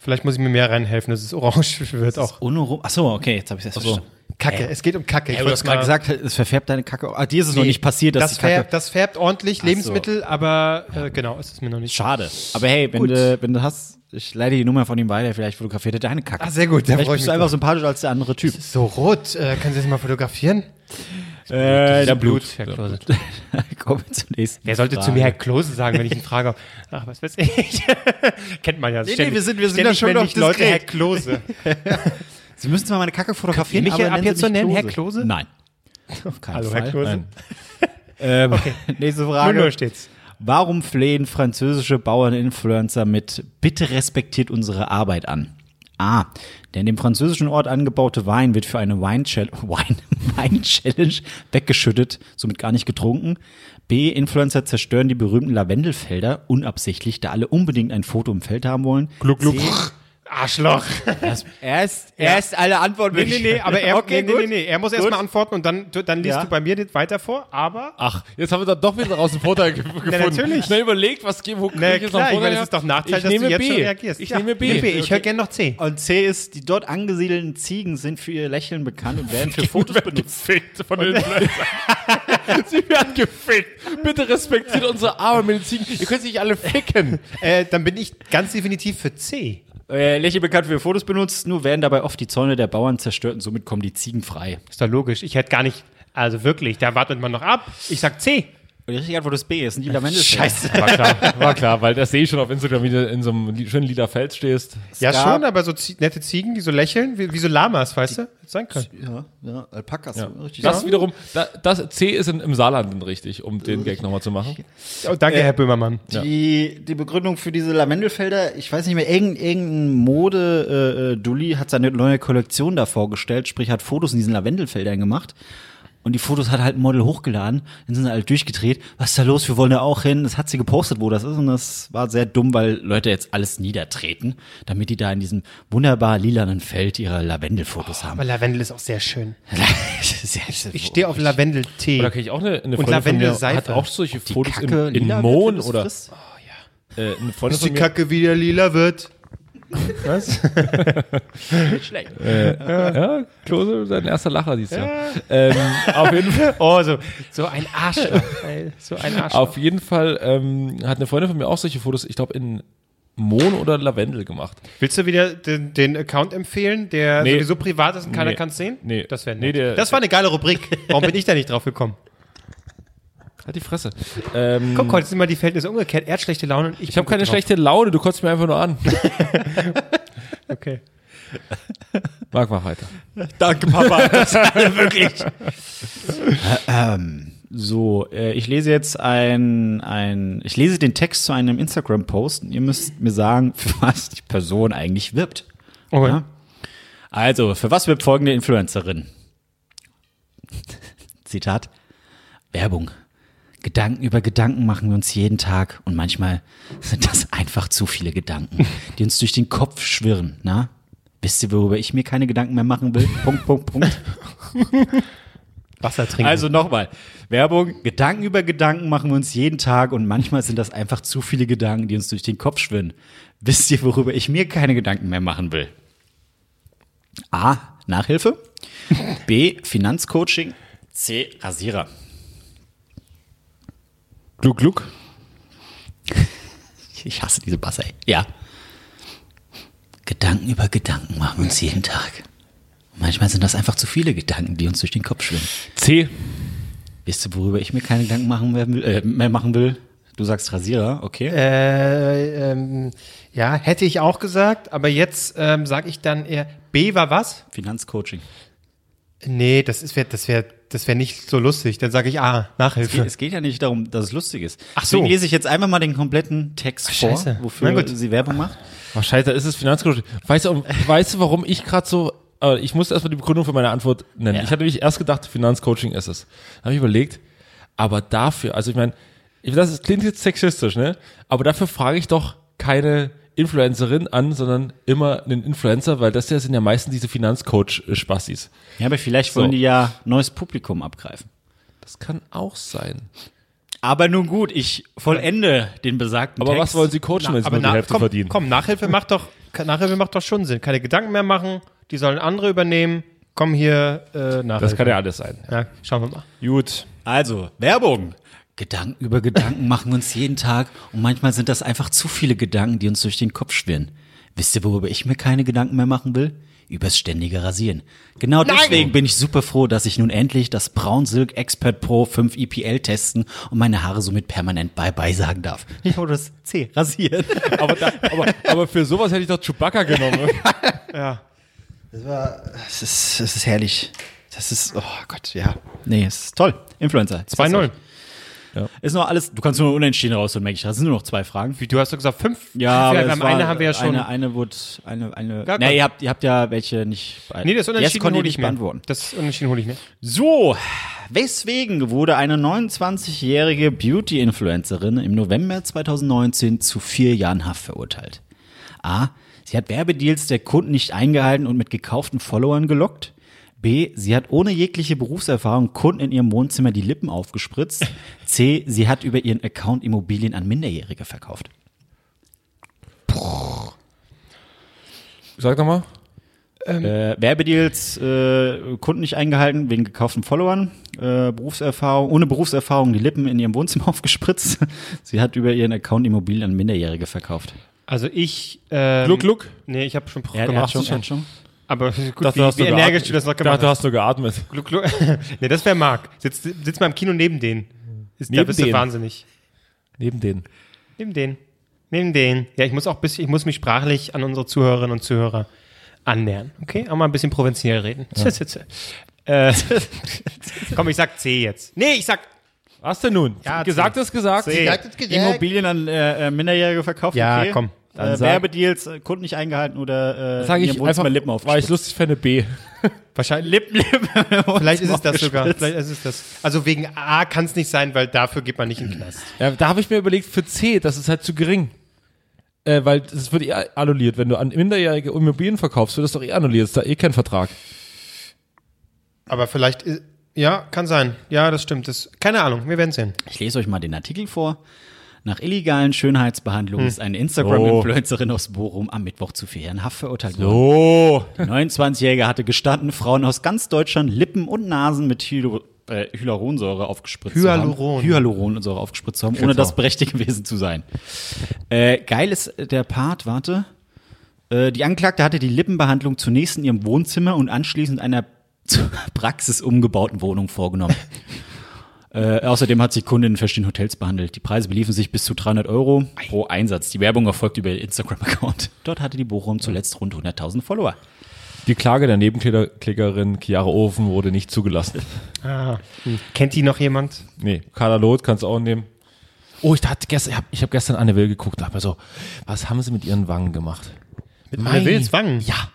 vielleicht muss ich mir mehr reinhelfen, dass es orange wird auch. Ohne rum. Achso, okay, jetzt habe ich das verstanden. Kacke, es geht um Kacke. Ich Ja, du hast gerade gesagt, es verfärbt deine Kacke. Ah, dir ist es noch Nee, nicht passiert, dass das die Kacke. färbt, das färbt ordentlich so. Lebensmittel, aber äh, genau, ist es mir noch nicht. Schade. Aber hey, wenn du, wenn du hast, ich leite die Nummer von ihm weiter, vielleicht fotografiert er deine Kacke. Ah, sehr gut, Vielleicht bist du einfach drauf. sympathischer als der andere Typ. So rot, äh, können Sie das mal fotografieren? Äh, Der Blut, Herr Klose. Kommen wir zum nächsten. Wer sollte Frage. zu mir Herr Klose sagen, wenn ich ihn frage? Ach, was weiß ich. Kennt man ja. Nee, nee, Ständig- wir sind- wir sind da schon noch Leute. Herr Klose. Sie müssen zwar meine Kacke fotografieren, Mich aber ab nennen jetzt so nennen, Herr Klose? Nein. Auf keinen Hallo, Fall. Herr Klose. Ähm, Nächste Null Frage. Null steht's. Warum flehen französische Bauerninfluencer mit Bitte respektiert unsere Arbeit an? A. Der in dem französischen Ort angebaute Wein wird für eine Wein-Challenge Wein, Wein weggeschüttet, somit gar nicht getrunken. B. Influencer zerstören die berühmten Lavendelfelder unabsichtlich, da alle unbedingt ein Foto im Feld haben wollen. Gluck, gluck. Arschloch. Erst, erst alle Antworten. Nee, nee, nee, aber er, okay, nee, gut. nee, nee, nee, er muss erst mal antworten und dann, dann liest Ja. du bei mir das weiter vor, aber. Ach, jetzt haben wir da doch wieder raus einen Vorteil ge gefunden. natürlich. Schnell überlegt, was wo krieg Na ich jetzt noch klar, ich meine, Vorteil? es ist doch Nachteil, ich dass nehme du jetzt B. schon reagierst. Ich Ja, nehme B. B. Ich höre gerne noch C. Und C ist, die dort angesiedelten Ziegen sind für ihr Lächeln bekannt und werden für Fotos benutzt. gefickt von den. Sie werden gefickt. Bitte respektiert unsere armen Medizin. Ihr könnt sich alle ficken. Äh, dann bin ich ganz definitiv für C. Äh, Lächeln bekannt für Fotos benutzt, nur werden dabei oft die Zäune der Bauern zerstört und somit kommen die Ziegen frei. Ist doch logisch. Ich hätte gar nicht. Also wirklich, da wartet man noch ab. Ich sag C. Und die richtige Antwort ist B, es sind die Lavendelfelder. Scheiße. War klar, war klar, weil das sehe ich schon auf Instagram, wie du in so einem li- schönen lila Feld stehst. Ja, gab- schon, aber so Zie- nette Ziegen, die so lächeln, wie, wie so Lamas, weißt du? Hätte sein können. Ja, ja, Alpakas. Ja. Richtig. Das wiederum, da, das C ist in, im Saarland dann richtig, um den Gag nochmal zu machen. Oh, danke, Herr Böhmermann. Die, die Begründung für diese Lavendelfelder, ich weiß nicht mehr, irgendein, irgendein Mode-Dulli hat seine neue Kollektion da vorgestellt, sprich hat Fotos in diesen Lavendelfeldern gemacht. Und die Fotos hat halt ein Model hochgeladen, dann sind sie halt durchgedreht. Was ist da los? Wir wollen da auch hin. Das hat sie gepostet, wo das ist. Und das war sehr dumm, weil Leute jetzt alles niedertreten, damit die da in diesem wunderbar lilanen Feld ihre Lavendelfotos haben. Aber Lavendel ist auch sehr schön. Sehr- Ich stehe auf Lavendel-Tee. Oder kenne ich auch eine, eine Und Freundin von mir, Lavendelseife. hat auch solche Fotos Kacke in, in lila wird, Mohn wenn du's oder frisst? äh, eine Freundin Bis die. Kacke wieder lila wird. Was? Nicht schlecht. Ja, Klose, sein erster Lacher dieses Jahr. Ähm, auf jeden Fall. Oh, so, so ein Arschloch. ey. So ein Arschloch. Auf jeden Fall ähm, hat eine Freundin von mir auch solche Fotos, ich glaube, in Mohn oder Lavendel gemacht. Willst du wieder den, den Account empfehlen, der Nee. sowieso privat ist und keiner Nee. kann es sehen? Nee. Das wäre Nee, der- das war eine geile Rubrik. Warum bin ich da nicht drauf gekommen? Halt die Fresse. Ähm, Guck, heute sind mal die Verhältnisse umgekehrt. Er hat schlechte Laune und ich ich habe keine schlechte Laune, du kotzt mir einfach nur an. Okay. Marc, mach weiter. Danke, Papa. Das wirklich. ähm, so, äh, ich lese jetzt ein, ein, ich lese den Text zu einem Instagram-Post und ihr müsst mir sagen, für was die Person eigentlich wirbt. Okay. Ja? Also, für was wirbt folgende Influencerin? Zitat. Werbung. Gedanken über Gedanken machen wir uns jeden Tag und manchmal sind das einfach zu viele Gedanken, die uns durch den Kopf schwirren, na? Wisst ihr, worüber ich mir keine Gedanken mehr machen will? Punkt, Punkt, Punkt. Wasser trinken. Also nochmal. Werbung, Gedanken über Gedanken machen wir uns jeden Tag und manchmal sind das einfach zu viele Gedanken, die uns durch den Kopf schwirren. Wisst ihr, worüber ich mir keine Gedanken mehr machen will? A. Nachhilfe. B. Finanzcoaching. C. Rasierer. Gluck, gluck. Ich hasse diese Basse, ey. Ja. Gedanken über Gedanken machen wir uns jeden Tag. Und manchmal sind das einfach zu viele Gedanken, die uns durch den Kopf schwirren. C. Wisst ihr, worüber ich mir keine Gedanken machen mehr will? Äh, mehr machen will? Du sagst Rasierer, okay. äh, ähm, ja, hätte ich auch gesagt, aber jetzt ähm, sage ich dann eher, B war was? Finanzcoaching. Nee, das ist das wäre das wär nicht so lustig. Dann sage ich A, Nachhilfe. Es geht ja nicht darum, dass es lustig ist. Ach so. Deswegen lese ich jetzt einfach mal den kompletten Text vor, scheiße. wofür sie Werbung macht. Oh, scheiße, ist es Finanzcoach. Weißt du, weißt du, warum ich gerade so, äh, ich musste erstmal die Begründung für meine Antwort nennen. Ja. Ich hatte nämlich erst gedacht, Finanzcoaching ist es. Dann habe ich überlegt, aber dafür, also ich meine, ich- das klingt jetzt sexistisch, ne? Aber dafür frage ich doch keine Influencerin an, sondern immer einen Influencer, weil das ja sind ja meistens diese Finanzcoach-Spastis. Ja, aber vielleicht So. wollen die ja neues Publikum abgreifen. Das kann auch sein. Aber nun gut, ich vollende den besagten Aber Text. was wollen Sie coachen, wenn Sie nur die Hälfte komm, verdienen? komm, Nachhilfe macht doch, Nachhilfe macht doch schon Sinn. Keine Gedanken mehr machen, die sollen andere übernehmen. Komm hier, äh, Nachhilfe. Das kann ja alles sein. Ja, schauen wir mal. Gut. Also, Werbung. Gedanken über Gedanken machen uns jeden Tag und manchmal sind das einfach zu viele Gedanken, die uns durch den Kopf schwirren. Wisst ihr, worüber ich mir keine Gedanken mehr machen will? Übers ständige Rasieren. Genau deswegen bin ich super froh, dass ich nun endlich das Braunsilk Expert Pro 5 EPL testen und meine Haare somit permanent Bye-Bye sagen darf. Ich wollte das C rasieren. Aber, da, aber, aber für sowas hätte ich doch Chewbacca genommen. Das ist, das ist herrlich. Das ist, oh Gott, ja. Nee, es ist toll. Influencer. 2-0. Ist noch alles, du kannst nur unentschieden raus und merke ich, das sind nur noch zwei Fragen. Wie, du hast doch gesagt fünf? Ja, aber war, eine haben wir ja schon. Eine, eine wurde, eine, eine. Gar nee, ihr habt, ihr habt ja welche nicht. nee, das Unentschieden konnte hole ich ich nicht mir. beantworten. Das Unentschieden hole ich mir. So, weswegen wurde eine 29-jährige Beauty-Influencerin im November 2019 zu vier Jahren Haft verurteilt? A. Sie hat Werbedeals der Kunden nicht eingehalten und mit gekauften Followern gelockt. B. Sie hat ohne jegliche Berufserfahrung Kunden in ihrem Wohnzimmer die Lippen aufgespritzt. C. Sie hat über ihren Account Immobilien an Minderjährige verkauft. Sag doch mal. Äh, Werbedeals, äh, Kunden nicht eingehalten wegen gekauften Followern, äh, Berufserfahrung, ohne Berufserfahrung die Lippen in ihrem Wohnzimmer aufgespritzt. Sie hat über ihren Account Immobilien an Minderjährige verkauft. Also ich. Ähm, Gluck, Gluck. Nee, ich habe schon er gemacht. hat schon, er hat schon. Aber gut, Dachte, wie, du hast wie nur energisch geatmet. du das noch dachte, gemacht du hast. hast nur geatmet. Gluck, Gluck. nee, das wäre Marc. Sitzt, sitzt mal im Kino neben denen. Ist, da Neben bist du denen? wahnsinnig. Neben denen. Neben den. Neben den. Ja, ich muss auch ein bisschen, ich muss mich sprachlich an unsere Zuhörerinnen und Zuhörer annähern. Okay? Auch mal ein bisschen provinziell reden. äh, komm, ich sag C jetzt. Nee, ich sag. Was denn nun? Ja, gesagt C. ist gesagt. C. Immobilien an äh, äh, Minderjährige verkauft. Ja, okay. komm. Dann äh, sag- Werbedeals, äh, Kunden nicht eingehalten oder äh, Sag ich einfach, Lippen weil ich aufgespritzt. lustig fände B. Wahrscheinlich. Lippen, Lippen. Vielleicht ist es das sogar. Vielleicht ist es das. Also wegen A kann es nicht sein, weil dafür geht man nicht in den Knast. Ja, da habe ich mir überlegt, für C, das ist halt zu gering. Äh, weil das wird eh annulliert. Wenn du an minderjährige Immobilien verkaufst, wird das doch eh annulliert. Ist da eh kein Vertrag. Aber vielleicht, ja, kann sein. Ja, das stimmt. Das, keine Ahnung, wir werden sehen. Ich lese euch mal den Artikel vor. Nach illegalen Schönheitsbehandlungen ist eine Instagram-Influencerin aus Bochum am Mittwoch zu vier Jahren Haft verurteilt worden. Oh. Die 29-Jährige hatte gestanden, Frauen aus ganz Deutschland Lippen und Nasen mit Hylo äh, Hyaluronsäure aufgespritzt Hyaluron. zu haben. Hyaluronsäure aufgespritzt zu haben, ohne das berechtigt gewesen zu sein. Äh, geil ist der Part, warte. Äh, die Anklagte hatte die Lippenbehandlung zunächst in ihrem Wohnzimmer und anschließend einer zur Praxis umgebauten Wohnung vorgenommen. Äh, außerdem hat sie Kunden in verschiedenen Hotels behandelt. Die Preise beliefen sich bis zu 300 Euro pro Einsatz. Die Werbung erfolgt über ihr Instagram-Account. Dort hatte die Bochum zuletzt rund 100.000 Follower. Die Klage der Nebenklägerin Chiara Ofen wurde nicht zugelassen. Ah. Hm. Kennt die noch jemand? Nee, Carla Loth kannst du auch nehmen. Oh, ich dachte gestern, ich habe ich hab gestern Anne Will geguckt, mir so, was haben sie mit ihren Wangen gemacht? Mit Anne Wills Wangen? Ja.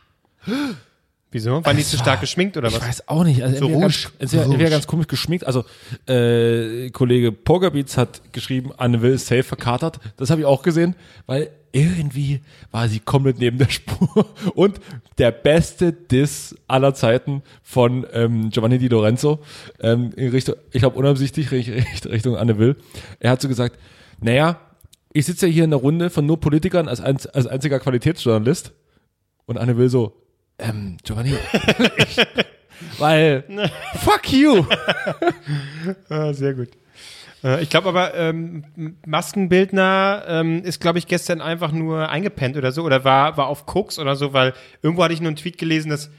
Wieso? Waren die zu stark geschminkt oder Ich was? weiß auch nicht. Also So entweder, Rouge. ganz, entweder, entweder ganz komisch geschminkt. Also äh, Kollege Pokerbeats hat geschrieben, Anne Will ist safe verkatert. Das habe ich auch gesehen, weil irgendwie war sie komplett neben der Spur. Und der beste Diss aller Zeiten von ähm, Giovanni Di Lorenzo ähm, in Richtung, ich glaube unabsichtlich Richtung, Richtung Anne Will. Er hat so gesagt, naja, ich sitze ja hier in der Runde von nur Politikern als, ein, als einziger Qualitätsjournalist. Und Anne Will so, ähm, Giovanni, weil, fuck you. Ah, sehr gut. Äh, Ich glaube aber, ähm, Maskenbildner ähm, ist, glaube ich, gestern einfach nur eingepennt oder so oder war, war auf Koks oder so, weil irgendwo hatte ich nur einen Tweet gelesen, dass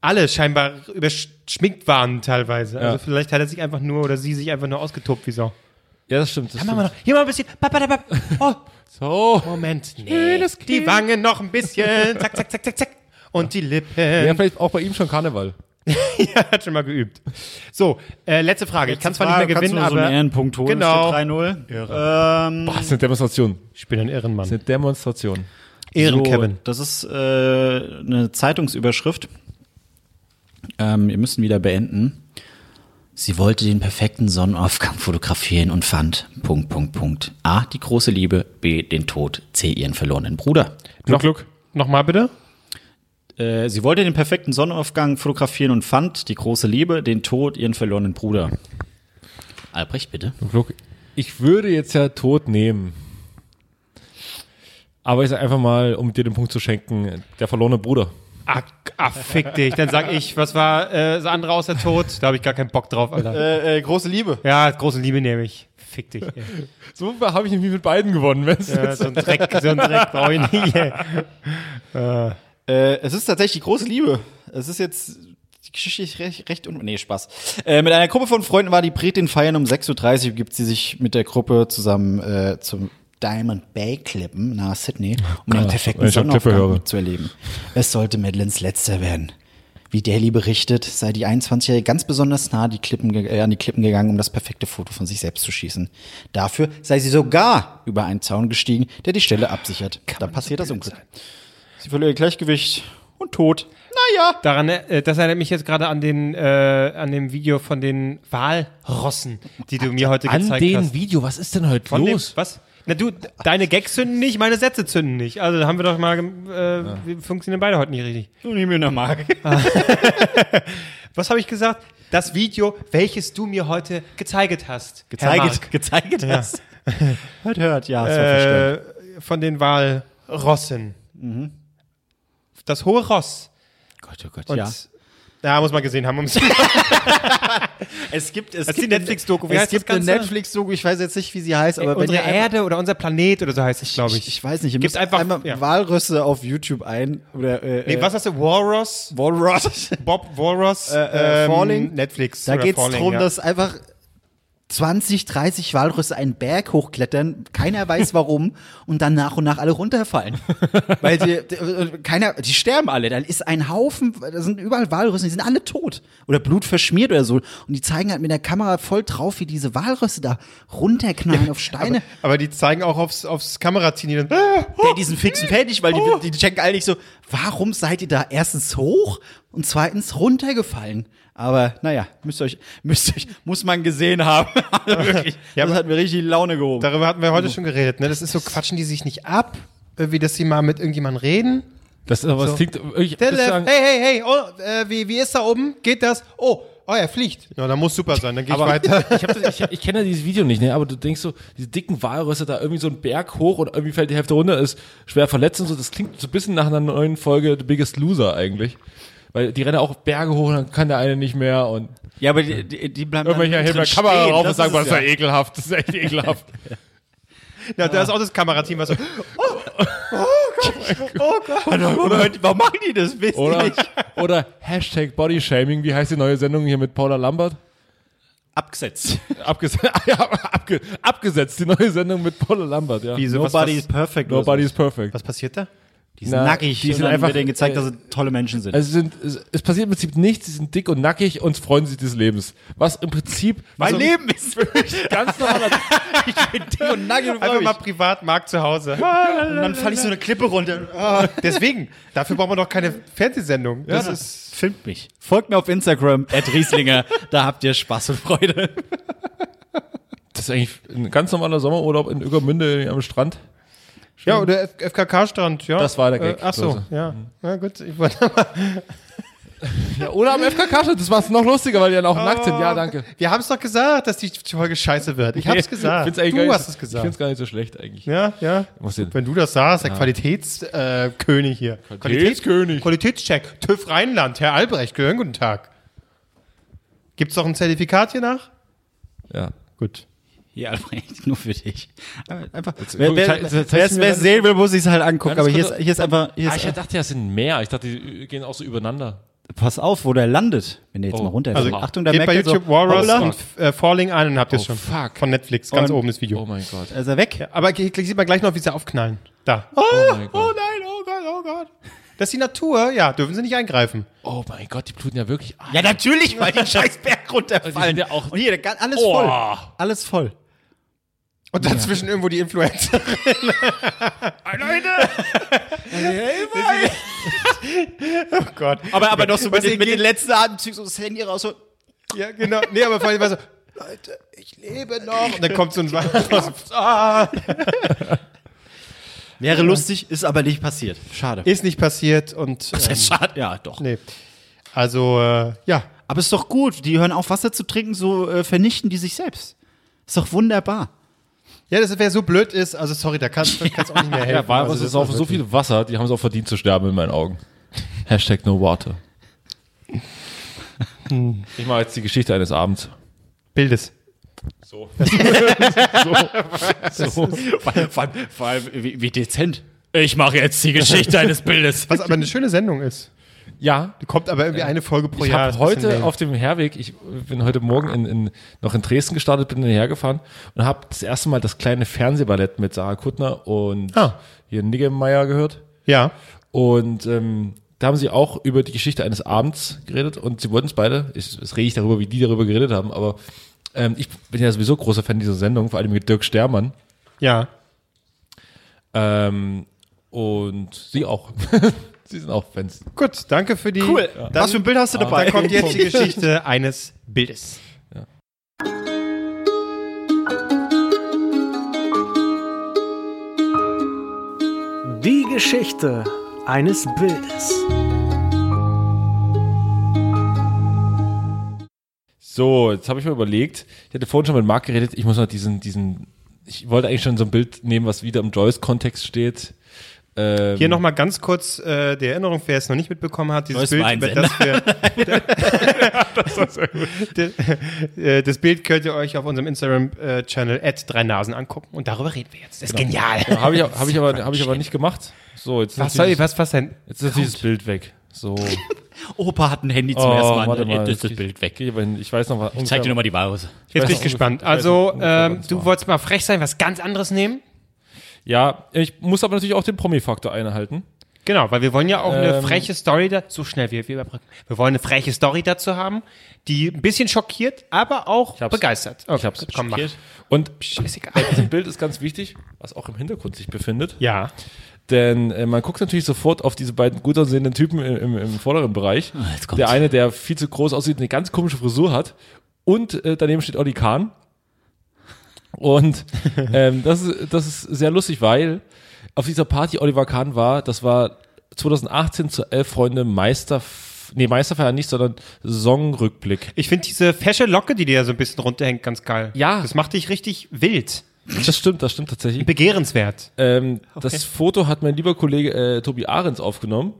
alle scheinbar überschminkt waren teilweise. Also Ja. vielleicht hat er sich einfach nur oder sie sich einfach nur ausgetobt wie Sau. Ja, das stimmt. Das Machen wir noch. Hier mal ein bisschen. Oh, So. Moment. Nee. Die. Wangen noch ein bisschen. Zack, zack, zack, zack, zack. Und die Lippen. Ja, vielleicht auch bei ihm schon Karneval. Er hat schon mal geübt. So, äh, letzte Frage. Ich kann zwar nicht mehr gewinnen, du so aber einen Ehrenpunkt holen, Genau. steht 3-0. Ähm, Boah, das ist eine Demonstration. ich bin ein Ehrenmann. Das ist eine Demonstration. Ehren, so, Kevin. Das ist äh, eine Zeitungsüberschrift. Ähm, wir müssen wieder beenden. Sie wollte den perfekten Sonnenaufgang fotografieren und fand Punkt, Punkt, Punkt. A, die große Liebe, B, den Tod, C, ihren verlorenen Bruder. Gluck, Gluck. Nochmal bitte. Äh, sie wollte den perfekten Sonnenaufgang fotografieren und fand die große Liebe, den Tod, ihren verlorenen Bruder. Albrecht, bitte. Ich würde jetzt ja Tod nehmen. Aber ich sag einfach mal, um dir den Punkt zu schenken, der verlorene Bruder. Ah, ah, fick dich. Dann sag ich, was war äh, das andere außer Tod? Da habe ich gar keinen Bock drauf, Alter. Äh, äh, große Liebe. Ja, große Liebe nehme ich. Fick dich. Ey. So habe ich nämlich mit beiden gewonnen. Wenn's Ja, so ein Dreck, so ein Dreck brauche ich nicht. Ey. Äh, es ist tatsächlich die große Liebe. Es ist jetzt. Die Geschichte ist recht, recht un Nee, Spaß. Äh, mit einer Gruppe von Freunden war die Bretin feiern. Um 6.30 Uhr gibt sie sich mit der Gruppe zusammen äh, zum Diamond Bay Klippen nach Sydney, um den Krass, perfekten Sonnenaufgang zu erleben. Es sollte Madeleines letzter werden. Wie Daily berichtet, sei die 21-Jährige ganz besonders nah die Klippen, äh, an die Klippen gegangen, um das perfekte Foto von sich selbst zu schießen. Dafür sei sie sogar über einen Zaun gestiegen, der die Stelle absichert. da passiert das Unglück. Sie verliert ihr Gleichgewicht und tot. Naja. Daran, äh, das erinnert mich jetzt gerade an den, äh, an dem Video von den Walrossen, die du mir heute An gezeigt dem hast. Video, was ist denn heute Von dem, los? was? Na du, deine Gags zünden nicht, meine Sätze zünden nicht. Also da haben wir doch mal, äh, wir funktionieren beide heute nicht richtig. Du nimm mir eine Marke. Was habe ich gesagt? Das Video, welches du mir heute gezeigt hast. Gezeigt, gezeigt hast. hört, hört, ja, äh, von den Walrossen. Das hohe Ross. Gott, oh Gott, Und ja. ja, muss man gesehen haben. Es gibt, es Das gibt die Netflix-Doku. Es gibt eine? Netflix-Doku, ich weiß jetzt nicht, wie sie heißt, aber Unsere Erde oder unser Planet oder so heißt es, glaube ich. Ich, ich weiß nicht, ihr müsst einfach- einmal ja. Walrüsse auf YouTube ein. Oder, äh, Nee, was hast du? Walrus? Walrus. Bob Walrus? Äh, äh, Falling? Netflix. Da geht es darum, ja. dass einfach 20, 30 Walrüsse einen Berg hochklettern, keiner weiß warum, und dann nach und nach alle runterfallen. Weil die, die, keiner, die sterben alle. Da ist ein Haufen, da sind überall Walrüsse, die sind alle tot. Oder blutverschmiert oder so. Und die zeigen halt mit der Kamera voll drauf, wie diese Walrüsse da runterknallen auf Steine. Aber die zeigen auch aufs, aufs Kameraziehen. Die dann, ah, der diesen fixen fertig, weil die, die checken eigentlich so, warum seid ihr da erstens hoch und zweitens runtergefallen? Aber naja, müsst ihr euch, müsst ihr euch, muss man gesehen haben. Also wirklich, Ja, das hat mir richtig die Laune gehoben. darüber hatten wir heute schon geredet. Ne? Das ist so, quatschen die sich nicht ab, wie dass sie mal mit irgendjemandem reden. Das ist aber, So. das klingt, ich, sagen, hey, hey, hey, oh, äh, wie, wie ist da oben? Geht das? Oh, oh, er fliegt. Na, dann muss super sein, dann gehe ich weiter. ich, hab das, ich, ich kenne ja dieses Video nicht, ne? aber du denkst so, diese dicken Walrüsse da irgendwie so einen Berg hoch und irgendwie fällt die Hälfte runter, ist schwer verletzt und so. Das klingt so ein bisschen nach einer neuen Folge The Biggest Loser eigentlich. Weil die rennen auch Berge hoch und dann kann der eine nicht mehr und ja, aber die, die, die bleiben irgendwelche dann heben drin der Kamera stehen, rauf das und sagen, es ist ja ekelhaft, das ist echt ekelhaft. Ja, da ist auch das Kamerateam, was so, Oder, warum machen die das? Wisst ihr Oder, nicht? oder Hashtag Bodyshaming, wie heißt die neue Sendung hier mit Paula Lambert? Abgesetzt. Abges ja, abge abgesetzt, die neue Sendung mit Paula Lambert, ja. Wieso, Nobody was, is perfect. oder Nobody so. is perfect. was passiert da? Die sind Na, nackig. die sind einfach, denen gezeigt, äh, dass sie tolle Menschen sind. Also sind, es, es passiert im Prinzip nichts, sie sind dick und nackig und freuen sich des Lebens. Was im Prinzip mein so Leben ist wirklich ganz normaler ich bin dick und nackig und Einfach mich. mal privat, Marc zu Hause. Und dann falle ich so eine Klippe runter. Ah, Deswegen, dafür braucht man doch keine Fernsehsendung. Das ist, Filmt mich. Folgt mir auf Instagram, Rieslinger. da habt ihr Spaß und Freude. Das ist eigentlich ein ganz normaler Sommerurlaub in Ueckermünde am Strand. Ja, oder FKK-Strand, ja. Das war der Gag. Äh, ach so, ja. Na gut, ich wollte Ja, oder am FKK, das war es noch lustiger, weil die dann auch nackt sind. Ja, danke. Wir haben es doch gesagt, dass die Folge scheiße wird. Ich hab's gesagt. Find's eigentlich du nicht hast so- es Ich gesagt. finde es gar nicht so schlecht eigentlich. Ja, ja. Wenn du das sagst, der Qualitätskönig äh, hier. Qualitätskönig. Qualitätscheck. TÜV Rheinland, Herr Albrecht, gehören guten Tag. Gibt's doch ein Zertifikat hier nach? Ja. Gut. Hier, Albrecht, nur für dich. Einfach. guck, Wer wer- zeig- wer wer sehen will, muss sich halt angucken. Ja, Aber hier ist, hier ist einfach. Hier Ah, ist, ich dachte, das sind mehr. Ich dachte, die gehen auch so übereinander. pass auf, wo der landet, wenn der jetzt Oh. mal runter Also, Achtung, da Geht bei merkt er YouTube so, Walrus hoppla, und äh, Falling ein und habt ihr es Oh, schon. fuck. Von Netflix, ganz Und- oben das Video. Oh mein Gott. ist er weg. Aber hier sieht man gleich noch, wie sie aufknallen. Da. Oh, mein oh Gott. nein, oh Gott, oh Gott. Das ist die Natur, ja, dürfen sie nicht eingreifen. Oh mein Gott, die bluten ja wirklich. Ja, natürlich, weil die scheiß Berg die runterfallen. sind ja auch- Und hier, der- alles Oh. voll. Alles voll. Und dazwischen irgendwo die Influencer. oh Gott. Aber, aber noch so mit, den, mit den letzten Atemzügen so das Handy raus. So. Ja, genau. Nee, aber vor allem war so, Leute, ich lebe noch. Und dann kommt so ein ah, Wäre lustig, ist aber nicht passiert. Schade. Ist nicht passiert und Das ähm, heißt, schade. Ja, doch. nee. Also, äh, ja. Aber ist doch gut. Die hören auf, Wasser zu trinken, so äh, vernichten die sich selbst. Ist doch wunderbar. Ja, das wer so blöd ist, also sorry, da kannst du kannst auch nicht mehr helfen. Ja, Walrosse also, ist so viel Wasser, die haben es auch verdient zu sterben in meinen Augen. Hashtag no water. Ich mache jetzt die Geschichte eines Abends. Bildes. So. Vor allem, vor allem wie, wie dezent. Ich mache jetzt die Geschichte eines Bildes. Was aber eine schöne Sendung ist. Ja, Kommt aber irgendwie eine Folge pro ich Jahr. habe ein bisschen heute auf dem Herweg, ich bin heute Morgen in, in, noch in Dresden gestartet, bin hergefahren und habe das erste Mal das kleine Fernsehballett mit Sarah Kuttner und Ah. hier Niggemeier gehört. Ja. Und ähm, da haben sie auch über die Geschichte eines Abends geredet und sie wollten es beide, ich, es rede ich darüber, wie die darüber geredet haben, aber ähm, ich bin ja sowieso großer Fan dieser Sendung, vor allem mit Dirk Stermann. Ja. Ähm, und sie auch. sie sind auch Fans. Gut, danke für die. Cool. Dann, Was für ein Bild hast du dabei? Da kommt jetzt die Geschichte eines Bildes. Die Geschichte eines Bildes. So, jetzt habe ich mir überlegt, ich hatte vorhin schon mit Marc geredet, ich muss noch diesen, diesen, ich wollte eigentlich schon so ein Bild nehmen, was wieder im Joyce-Kontext steht. Ähm, Hier nochmal ganz kurz äh, die Erinnerung, wer es noch nicht mitbekommen hat, dieses Bild, über das wir. das, äh, das Bild könnt ihr euch auf unserem Instagram-Channel at drei Nasen angucken und darüber reden wir jetzt. Das ist genial. Ja, habe ich, hab ich, aber, hab ich aber nicht gemacht. So, jetzt, Was ist soll dieses, was, was denn? jetzt ist dieses Bild weg. So. Opa hat ein Handy zum Oh, ersten Mal. warte mal. Jetzt ist das Bild weg. Ich weiß noch was. Ich zeig dir nochmal die Walrose. Jetzt bin ich gespannt. ich Also, ähm, du wolltest mal frech sein, was ganz anderes nehmen? Ja, ich muss aber natürlich auch den Promi-Faktor einhalten. Genau, weil wir wollen ja auch eine Ähm, freche Story da, so schnell wie wir überbrücken. Wir wollen eine freche Story dazu haben, die ein bisschen schockiert, aber auch Ich hab's. begeistert. Ich hab's komm, mach. schockiert. Und Ist egal. bei diesem Bild ist ganz wichtig, was auch im Hintergrund sich befindet. Ja. Denn äh, man guckt natürlich sofort auf diese beiden gut aussehenden Typen im, im, im vorderen Bereich. jetzt kommt's. der eine, der viel zu groß aussieht, eine ganz komische Frisur hat. Und äh, daneben steht Olli Kahn. Und ähm, das, ist, das ist sehr lustig, weil auf dieser Party Oliver Kahn war, das war 2018 zur Elf Freunde Meister, nee, Meisterfeier nicht, sondern Saisonrückblick. Ich finde diese fesche Locke, die dir so ein bisschen runterhängt, ganz geil. Ja. Das macht dich richtig wild. Das stimmt, das stimmt tatsächlich. Begehrenswert. Ähm, Das Foto hat mein lieber Kollege äh, Tobi Ahrens aufgenommen.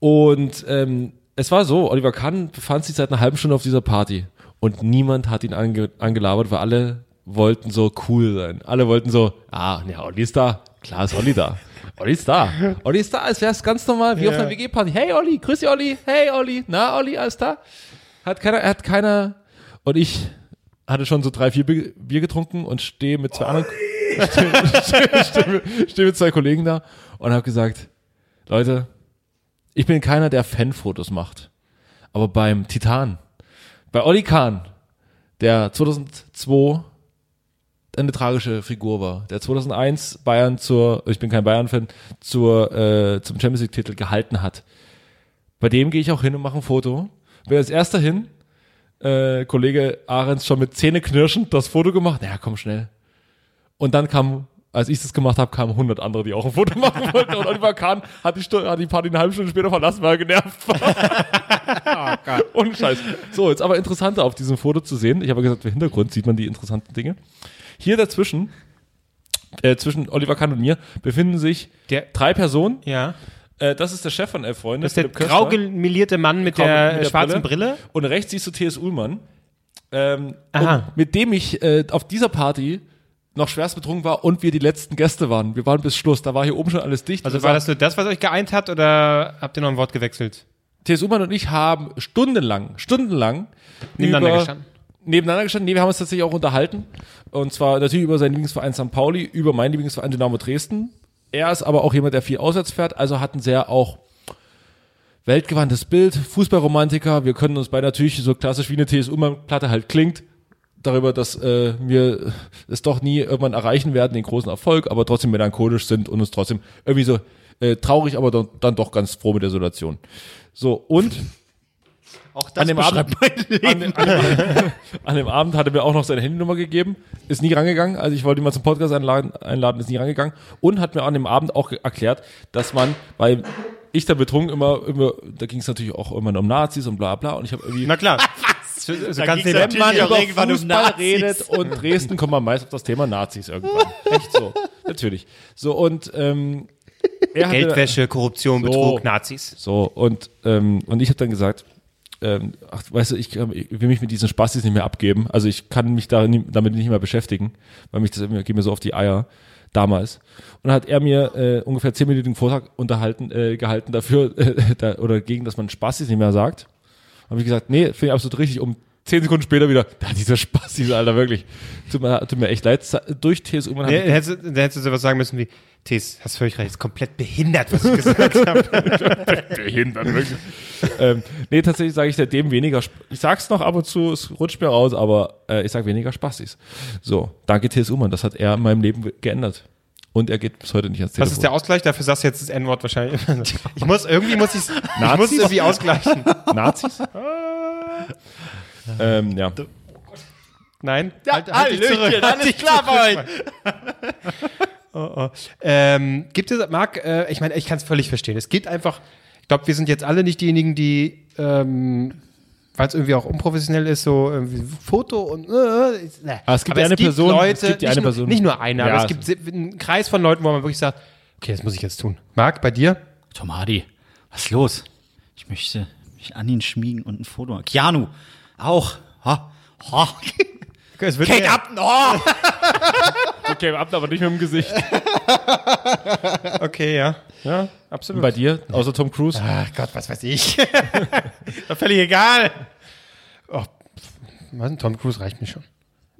Und ähm, es war so, Oliver Kahn befand sich seit einer halben Stunde auf dieser Party. Und niemand hat ihn ange angelabert, weil alle wollten so cool sein. Alle wollten so, ah, ja, Olli ist da. Klar ist Olli da. Olli ist da. Olli ist da, als wäre es ganz normal, wie auf einer WG-Party. Hey Olli, grüß dich Olli. Hey Olli. Na Olli, alles da? Hat keiner, er hat keiner. Und ich hatte schon so drei, vier Bier Bier getrunken und stehe mit zwei anderen stehe steh, steh mit zwei Kollegen da und habe gesagt, Leute, ich bin keiner, der Fanfotos macht. Aber beim Titan, bei Olli Kahn, der 2002 eine tragische Figur war, der 2001 Bayern zur, ich bin kein Bayern-Fan, zur, äh, zum Champions League-Titel gehalten hat. Bei dem gehe ich auch hin und mache ein Foto. Wer als erster hin? Äh, Kollege Ahrens schon mit Zähne knirschend das Foto gemacht. Naja, komm schnell. Und dann kam, als ich das gemacht habe, kamen 100 andere, die auch ein Foto machen wollten. Und Oliver Kahn hat die, Stu- hat die Party eine halbe Stunde später verlassen, weil er genervt war. Ohne Scheiß. So, jetzt aber interessanter auf diesem Foto zu sehen. Ich habe gesagt, im Hintergrund sieht man die interessanten Dinge. Hier dazwischen, äh, zwischen Oliver Kahn und mir, befinden sich Der- drei Personen. Ja. Äh, das ist der Chef von Elf Freunde. Das ist der grau gemelierte Mann mit Grau- der, mit der schwarzen Brille. Und rechts siehst du T.S. Ullmann, ähm, mit dem ich äh, auf dieser Party noch schwerst betrunken war und wir die letzten Gäste waren. Wir waren bis Schluss. Da war hier oben schon alles dicht. Also war das nur das, was euch geeint hat, oder habt ihr noch ein Wort gewechselt? T.S. Ullmann und ich haben stundenlang, stundenlang Nebeneinander über, gestanden? Nebeneinander gestanden. Nee, wir haben uns tatsächlich auch unterhalten. Und zwar natürlich über seinen Lieblingsverein St. Pauli, über meinen Lieblingsverein Dynamo Dresden. Er ist aber auch jemand, der viel auswärts fährt, also hat ein sehr auch weltgewandtes Bild, Fußballromantiker. Wir können uns beide natürlich so klassisch wie eine TS Ullmann-Platte halt klingt, darüber, dass äh, wir es doch nie irgendwann erreichen werden, den großen Erfolg, aber trotzdem melancholisch sind und uns trotzdem irgendwie so äh, traurig, aber dann, dann doch ganz froh mit der Situation. So, und Auch das an dem, Abend, an, Leben. dem, an, dem, an dem Abend hat er mir auch noch seine Handynummer gegeben, ist nie rangegangen, also ich wollte ihn mal zum Podcast einladen, einladen ist nie rangegangen und hat mir an dem Abend auch erklärt, dass man, weil ich da betrunken immer, immer da ging es natürlich auch immer um Nazis und bla bla und ich habe irgendwie Na klar. Kannst ging's den natürlich man über irgendwann um Fußball Nazis. redet und Dresden kommt man meist auf das Thema Nazis irgendwann. Echt so. Natürlich. So, und ähm, er hatte, Geldwäsche, Korruption, So. Betrug, Nazis. So, und, ähm, und ich habe dann gesagt, ähm, ach, weißt du, ich, kann- ich will mich mit diesen Spastis nicht mehr abgeben. Also ich kann mich da nie, damit nicht mehr beschäftigen, weil mich das geht mir so auf die Eier damals. Und dann hat er mir äh, ungefähr zehn Minuten Vortrag unterhalten, äh, gehalten dafür, äh, da, oder gegen, dass man Spastis nicht mehr sagt. Habe ich gesagt, nee, finde ich absolut richtig. Um zehn Sekunden später wieder, da dieser Spastis, Alter, wirklich. Tut mir, tut mir echt leid. Durch TSU, man hat Ja, hättest, du- dann hättest du sowas sagen müssen wie, Tes, hast völlig recht, ist komplett behindert, was ich gesagt habe. behindert, wirklich. ähm, nee, tatsächlich sage ich seitdem weniger. Ich sag's noch ab und zu, es rutscht mir raus, aber äh, ich sag weniger Spastis. So, danke TSU, Mann, das hat er in meinem Leben geändert. Und er geht bis heute nicht ans Telefon. Was ist der Ausgleich? Dafür sagst du jetzt das N-Wort wahrscheinlich. Ich muss, irgendwie muss ich's, ich Nazis? muss irgendwie ausgleichen. Nazis? Ähm, ja. Nein? halt, dich Hallöchen, zurück. alles klar bei euch. Ähm, gibt es, Marc, äh, ich meine, ich kann es völlig verstehen. Es geht einfach, ich glaube, wir sind jetzt alle nicht diejenigen, die, ähm, weil es irgendwie auch unprofessionell ist, so irgendwie Foto und äh, ne. Aber es gibt eine Person, Leute, es gibt die nicht, eine nur, Person. nicht nur eine, aber Ja, es gibt einen Kreis von Leuten, wo man wirklich sagt, okay, das muss ich jetzt tun. Marc, bei dir? Tom Hardy, was ist los? Ich möchte mich an ihn schmiegen und ein Foto machen. Keanu, auch. Ha. Ha. Es wird Kate mehr. Upton, oh. Okay, ab, aber nicht mit dem Gesicht. Okay, ja. Ja, absolut. Bei dir, außer Tom Cruise? Ach Gott, was weiß ich. Doch völlig egal. Oh, was, Tom Cruise reicht mir schon.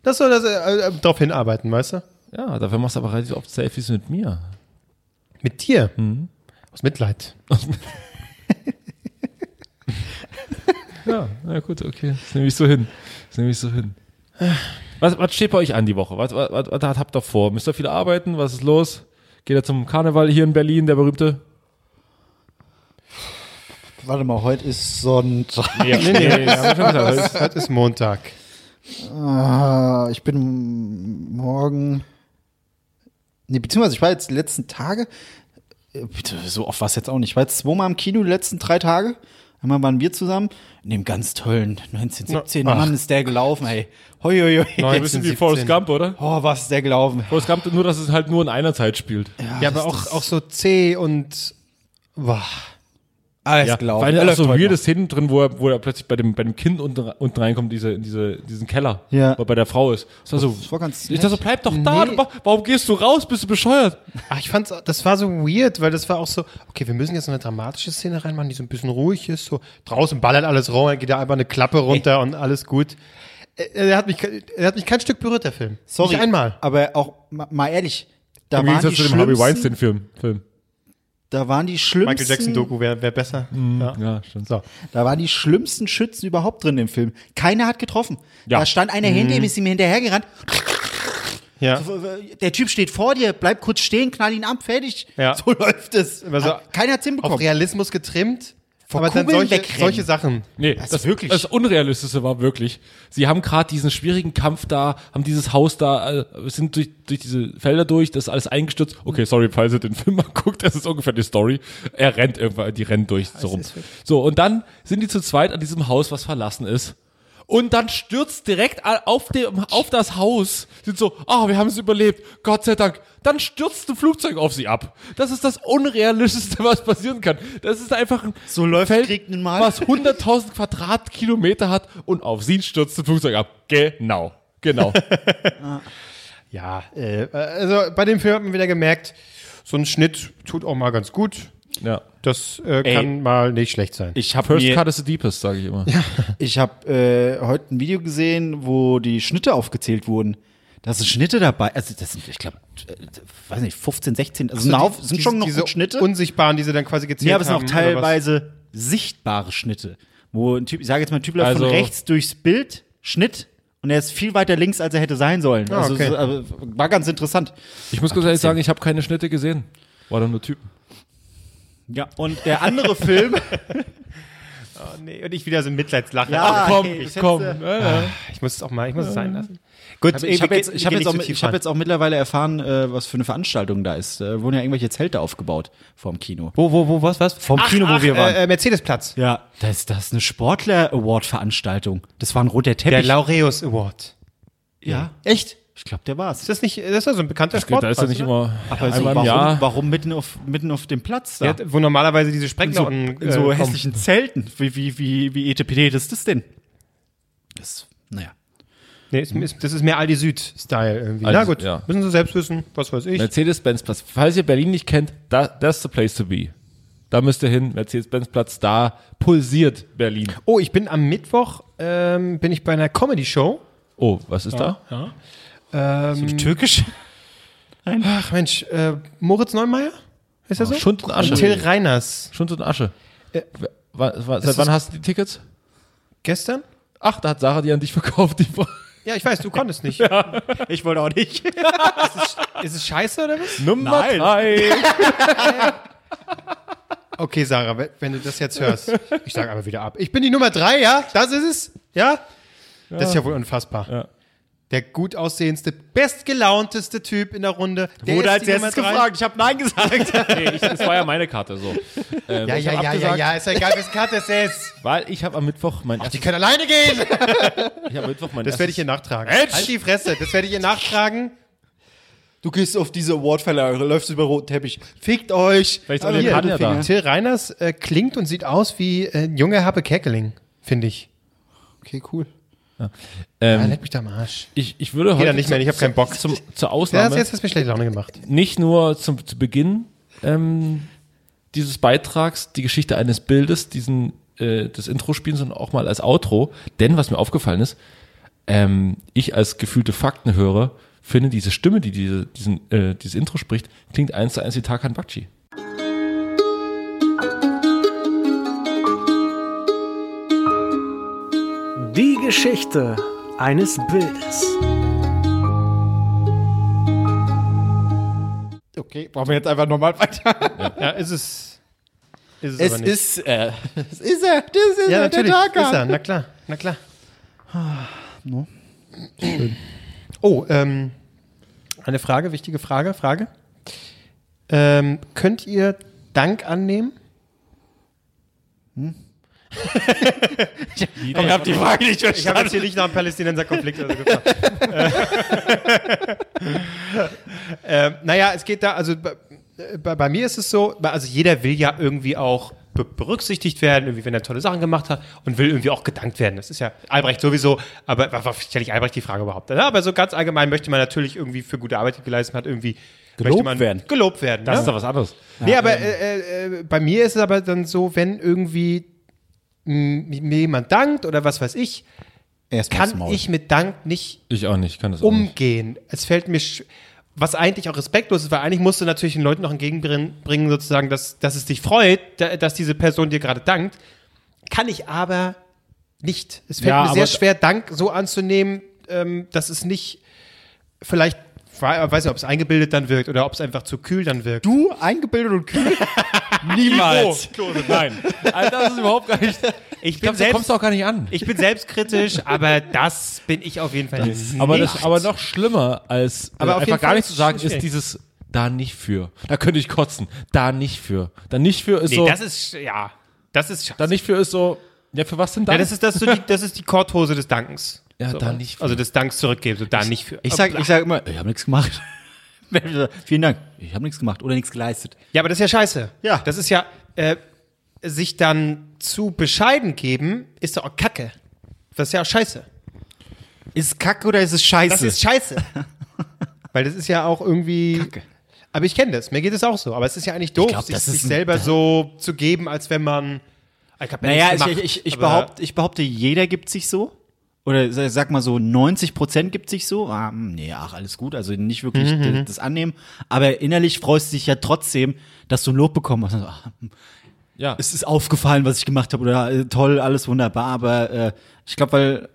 Das soll das äh, äh, darauf hinarbeiten, weißt du? Ja, dafür machst du aber relativ oft Selfies mit mir. Mit dir. Aus Mitleid. Ja, na gut, okay. Das nehme ich so hin. Das nehme ich so hin. Was, was steht bei euch an die Woche? Was, was, was, was habt ihr vor? Müsst ihr viel arbeiten? Was ist los? Geht ihr zum Karneval hier in Berlin, der berühmte? Warte mal, heute ist Sonntag. Ja, nee, nee, gesagt. Heute ist, heute ist Montag. Ah, ich bin morgen. Nee, beziehungsweise ich war jetzt die letzten Tage. äh, Bitte, so oft war es jetzt auch nicht. Ich war jetzt zweimal im Kino die letzten drei Tage. Einmal waren wir zusammen in dem ganz tollen 1917. Ach. Mann, ist der gelaufen, ey. Hoi, hoi, hoi. Neun. Ein bisschen wie Forrest 17. Gump, oder? Oh, was ist der gelaufen? Forrest Gump, nur dass es halt nur in einer Zeit spielt. Ja, aber auch, auch so C und. Boah. Alles Ja, gelaufen. weil da Er auch so weirde Szenen drin, wo er, wo er plötzlich bei dem, bei dem Kind unten, unten reinkommt, diese, in diese, diesen Keller, Ja. wo er bei der Frau ist. Das war so, Das war ganz ich dachte so, bleib doch da, Nee. du, warum gehst du raus, bist du bescheuert? Ach, ich fand's, das war so weird, weil das war auch so, okay, wir müssen jetzt eine dramatische Szene reinmachen, die so ein bisschen ruhig ist, so draußen ballert alles rum, dann geht da einfach eine Klappe runter und alles gut. Äh, Er hat mich, er hat mich kein Stück berührt, der Film. Sorry, Nicht einmal. aber auch ma- mal ehrlich, da Im waren, Gegensatz die zu dem Harvey Weinstein-Film. Film. Da waren die schlimmsten, Michael Jackson-Doku wäre wär besser. Ja. Ja, stimmt. So. da waren die schlimmsten Schützen überhaupt drin im Film. Keiner hat getroffen. Ja. Da stand einer hinter ihm, ist ihm hinterhergerannt. Ja. Der Typ steht vor dir, bleib kurz stehen, knall ihn ab, fertig. Ja. So läuft es. Also, Keiner hat's Auf hinbekommen. Realismus getrimmt, Vor aber dann Kugeln solche, wegrennen. solche Sachen. Nee, Das das, wirklich- Das Unrealistische war wirklich, sie haben gerade diesen schwierigen Kampf da, haben dieses Haus da, äh, sind durch, durch diese Felder durch, das ist alles eingestürzt. Okay, sorry, falls ihr den Film mal guckt, das ist ungefähr die Story. Er rennt irgendwann, die rennen durch so rum. So, und dann sind die zu zweit an diesem Haus, was verlassen ist. Und dann stürzt direkt auf, dem, auf das Haus, sind so, ah, wir haben es überlebt, Gott sei Dank. Dann stürzt ein Flugzeug auf sie ab. Das ist das Unrealistischste, was passieren kann. Das ist einfach ein So läuft Feld, was 100.000 Quadratkilometer hat und auf sie stürzt ein Flugzeug ab. Genau, genau. Ja, äh, also bei dem Film hat man wieder gemerkt, so ein Schnitt tut auch mal ganz gut. ja. Das äh, kann mal nicht schlecht sein. Ich habe First mir, cut is the deepest, sage ich immer. ich habe äh, heute ein Video gesehen, wo die Schnitte aufgezählt wurden. Da sind Schnitte dabei. Also das sind, ich glaube, äh, weiß nicht, 15, 16. Also So ein die- sind diese- schon noch diese Schnitte. Unsichtbaren, die sie dann quasi gezählt Ja, aber es sind haben. auch was? teilweise sichtbare Schnitte. Wo ein Typ, ich sage jetzt mal, ein Typ läuft Also- von rechts durchs Bild, Schnitt, und er ist viel weiter links, als er hätte sein sollen. Ah, also okay. so, aber war ganz interessant. Ich muss ganz ehrlich sagen, ich habe keine Schnitte gesehen. War doch nur Typen. Ja, und der andere Film, Oh, nee. Und ich wieder so ein Mitleidslachen. Ja, Aber Komm, hey, das komm. Ja, ja. ich muss es auch mal, ich muss es sein lassen. Gut, Ich habe jetzt, ich hab jetzt, auch, ich hab jetzt auch mittlerweile erfahren, äh, was für eine Veranstaltung da ist. Da wurden ja irgendwelche Zelte aufgebaut vorm Kino. Wo, wo, wo, was, was? Vom Kino, wo wir waren. Äh, äh, Mercedesplatz. Ja, das ist, das ist eine Sportler-Award-Veranstaltung. Das war ein roter Der Teppich. Laureus Award. ja, Echt? Ich glaube, der war's. Ist das nicht, das ist ja so ein bekannter Sport. Da ist ja nicht immer Aber so, einmal im warum, Jahr. warum mitten auf, mitten auf dem Platz da? Ja, wo normalerweise diese in so, Sprecklocken in so äh, kommen. hässlichen Zelten. Wie, wie, wie, wie ETPD das ist das denn? Das, naja. Nee, ist, ist, das ist mehr Aldi Süd-Style irgendwie. Aldi Na gut, ja. müssen Sie selbst wissen, was weiß ich. Mercedes-Benz-Platz. Falls ihr Berlin nicht kennt, da, that's the place to be. Da müsst ihr hin, Mercedes-Benz-Platz, da pulsiert Berlin. Oh, ich bin am Mittwoch, ähm, bin ich bei einer Comedy-Show. Oh, was ist da? Ähm, Türkisch? ach Mensch, äh, Moritz Neumeier? Ist er so? Schund und Asche. Und Till Reiners. Schund und Asche. Äh, Wa- wa- seit ist- wann hast du die Tickets? Gestern? Ach, da hat Sarah die an dich verkauft. Die Ja, ich weiß, du konntest nicht. Ich wollte auch nicht. Ist es scheiße oder was? Nummer Nein. drei. Okay, Sarah, wenn- du das jetzt hörst. Ich sage aber wieder ab. Ich bin die Nummer drei, ja? Das ist es? Ja? Das ist ja wohl unfassbar. Ja. Der gut aussehendste, bestgelaunteste Typ in der Runde. Der Wurde als die erstes gefragt. Ich habe Nein gesagt. Nee, ich, das war ja meine Karte so. Äh, Ja, ja, ja, ja, ja, ist ja egal, wessen Karte es ist. Weil ich habe am Mittwoch mein Die erstes, können alleine gehen. ich hab am Mittwoch mein Das werde ich ihr nachtragen. Halt die Fresse, das werde ich ihr nachtragen. Du gehst auf diese Awardverleihung, läufst über roten Teppich. Fickt euch. Vielleicht den Karten ja da. Till Reiners äh, klingt und sieht aus wie äh, ein junger Happe Kerkeling, finde ich. Okay, cool. Ja, Ähm, leck mich da am Arsch. ich, ich würde Geht heute nicht mehr, ich habe keinen Bock. zum, zur Ja, Ausnahme das jetzt hast du mir schlechte Laune gemacht. nicht nur zum, zu Beginn ähm, dieses Beitrags die Geschichte eines Bildes, diesen äh, das Intro spielen, sondern auch mal als Outro. Denn was mir aufgefallen ist, ähm, ich als gefühlte Faktenhörer finde diese Stimme, die diese, diesen, äh, dieses Intro spricht, klingt eins zu eins wie Tarkan Bakci. Die Geschichte eines Bildes. Okay, brauchen wir jetzt einfach nochmal weiter. Ja, ist es. Ist es, Es aber nicht. ist, äh, es ist er. Das ist ja, er, der natürlich. Tarkan. Ist er. Na klar, na klar. Oh, ähm, eine Frage, wichtige Frage, Frage. Ähm, könnt ihr Dank annehmen? Ich habe die Frage nicht Ich habe verstanden. jetzt hier nicht nach dem Palästinenser-Konflikt oder so gefragt. ähm, naja, es geht da, also bei, bei, mir ist es so, also jeder will ja irgendwie auch be berücksichtigt werden, irgendwie, wenn er tolle Sachen gemacht hat und will irgendwie auch gedankt werden. Das ist ja Albrecht sowieso, aber was stelle ich Albrecht die Frage überhaupt? Aber so ganz allgemein möchte man natürlich irgendwie für gute Arbeit, die geleistet hat, irgendwie Gelobt möchte man werden. Gelobt werden. Das ne? ist doch was anderes. Nee, aber äh, äh, bei mir ist es aber dann so, wenn irgendwie mir jemand dankt oder was weiß ich, Erstmal kann ich mit Dank nicht Ich auch nicht, kann das auch nicht. umgehen. Es fällt mir, sch- was eigentlich auch respektlos ist, weil eigentlich musst du natürlich den Leuten noch entgegenbringen, sozusagen, dass, dass es dich freut, da, dass diese Person dir gerade dankt. Kann ich aber nicht. Es fällt Ja, mir sehr schwer, Dank so anzunehmen, ähm, dass es nicht vielleicht, weiß nicht, ob es eingebildet dann wirkt oder ob es einfach zu kühl dann wirkt. Du, eingebildet und kühl? Niemals. Klose, nein. Alter, das ist überhaupt gar nicht. Ich Ich bin, glaube, da kommst du auch gar nicht an. ich bin selbstkritisch, aber das bin ich auf jeden Fall nicht. aber, das, aber noch schlimmer als äh, Aber einfach gar Fall nicht zu sagen, ist dieses da nicht für. Da könnte ich kotzen. Da nicht für. Da nicht für ist Nee, so. das ist, ja, das ist scheiße. da nicht für ist so. Ja, für was denn da? Ja, das ist, das, so die, das ist die Korthose des Dankens. Ja, so, da nicht für. Also des Danks zurückgeben, so da nicht für. Ich sag, ich sag immer, ich habe nichts gemacht. Vielen Dank. Ich habe nichts gemacht oder nichts geleistet. Ja, aber das ist ja scheiße. Ja. Das ist ja, äh, sich dann zu bescheiden geben, ist doch auch Kacke. Das ist ja auch scheiße. Ist es Kacke oder ist es Scheiße? Das ist scheiße. Weil das ist ja auch irgendwie. Kacke. Aber ich kenne das, mir geht es auch so. Aber es ist ja eigentlich doof, glaub, sich, sich selber so zu geben, als wenn man. Ich hab ja naja, ich, gemacht, ich, ich, aber- behaupte, ich behaupte, jeder gibt sich so. Oder sa- sag mal so, 90 Prozent gibt sich so. Ah, hm, nee, ach, alles gut. Also nicht wirklich d- das annehmen. Aber innerlich freust du dich ja trotzdem, dass du ein Lob bekommen hast. Also, ah, hm, ja. es ist aufgefallen, was ich gemacht habe. Oder äh, toll, alles wunderbar. Aber äh, ich glaube, weil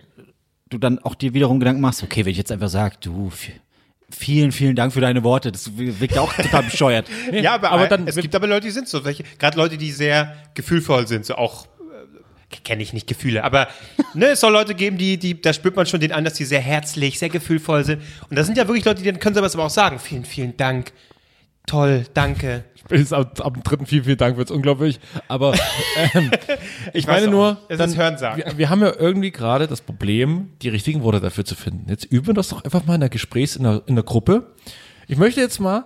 du dann auch dir wiederum Gedanken machst, okay, wenn ich jetzt einfach sage, du, vielen, vielen Dank für deine Worte, das wirkt auch total bescheuert. Ja, aber, aber dann- es gibt aber Leute, die sind so. Welche, gerade Leute, die sehr gefühlvoll sind, so auch. Kenne ich nicht Gefühle, aber ne, es soll Leute geben, die, die, da spürt man schon den an, dass die sehr herzlich, sehr gefühlvoll sind. Und das sind ja wirklich Leute, die dann können sie aber auch sagen, vielen, vielen Dank. Toll, danke. Bis ab, ab dem dritten vielen, vielen Dank wird's unglaublich. Aber ähm, ich weiß meine nur. Es dann, ist Hörensagen. wir, wir haben ja irgendwie gerade das Problem, die richtigen Worte dafür zu finden. Jetzt üben wir das doch einfach mal in der Gesprächs-, in der, in der Gruppe. Ich möchte jetzt mal,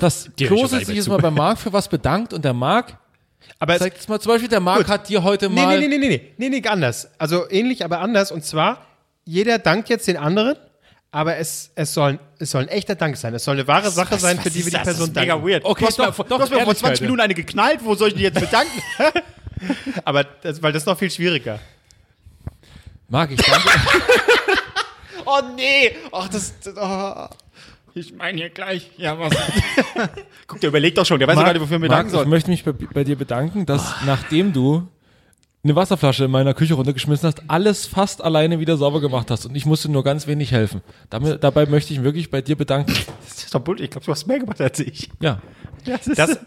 dass Klose sich jetzt mal bei Marc für was bedankt und der Marc, Aber es, sagt jetzt mal zum Beispiel, der Marc Gut. hat dir heute nee, mal, nee, nee, nee, nee, nee, nee, anders. Also ähnlich, aber anders. Und zwar, jeder dankt jetzt den anderen, aber es, es, soll, es soll ein echter Dank sein. Es soll eine wahre Sache sein, für die wir die Person mega danken. weird. Okay, du hast, doch, doch, du hast mir vor Ehrlichkeit, 20 ja. Minuten eine geknallt. Wo soll ich die jetzt bedanken? Aber das, weil das ist noch viel schwieriger. Marc, ich danke, oh nee. Ach, das. das oh. Ich meine hier gleich. Ja, was? Guck, der überlegt doch schon. Der weiß ja gar nicht, wofür wir Marc, bedanken ich sollen. möchte mich bei, bei dir bedanken, dass nachdem du eine Wasserflasche in meiner Küche runtergeschmissen hast, alles fast alleine wieder sauber gemacht hast und ich musste nur ganz wenig helfen. Damit, dabei möchte ich mich wirklich bei dir bedanken. Das ist doch bull. Ich glaube, du hast mehr gemacht als ich. Ja. Das ist, Das-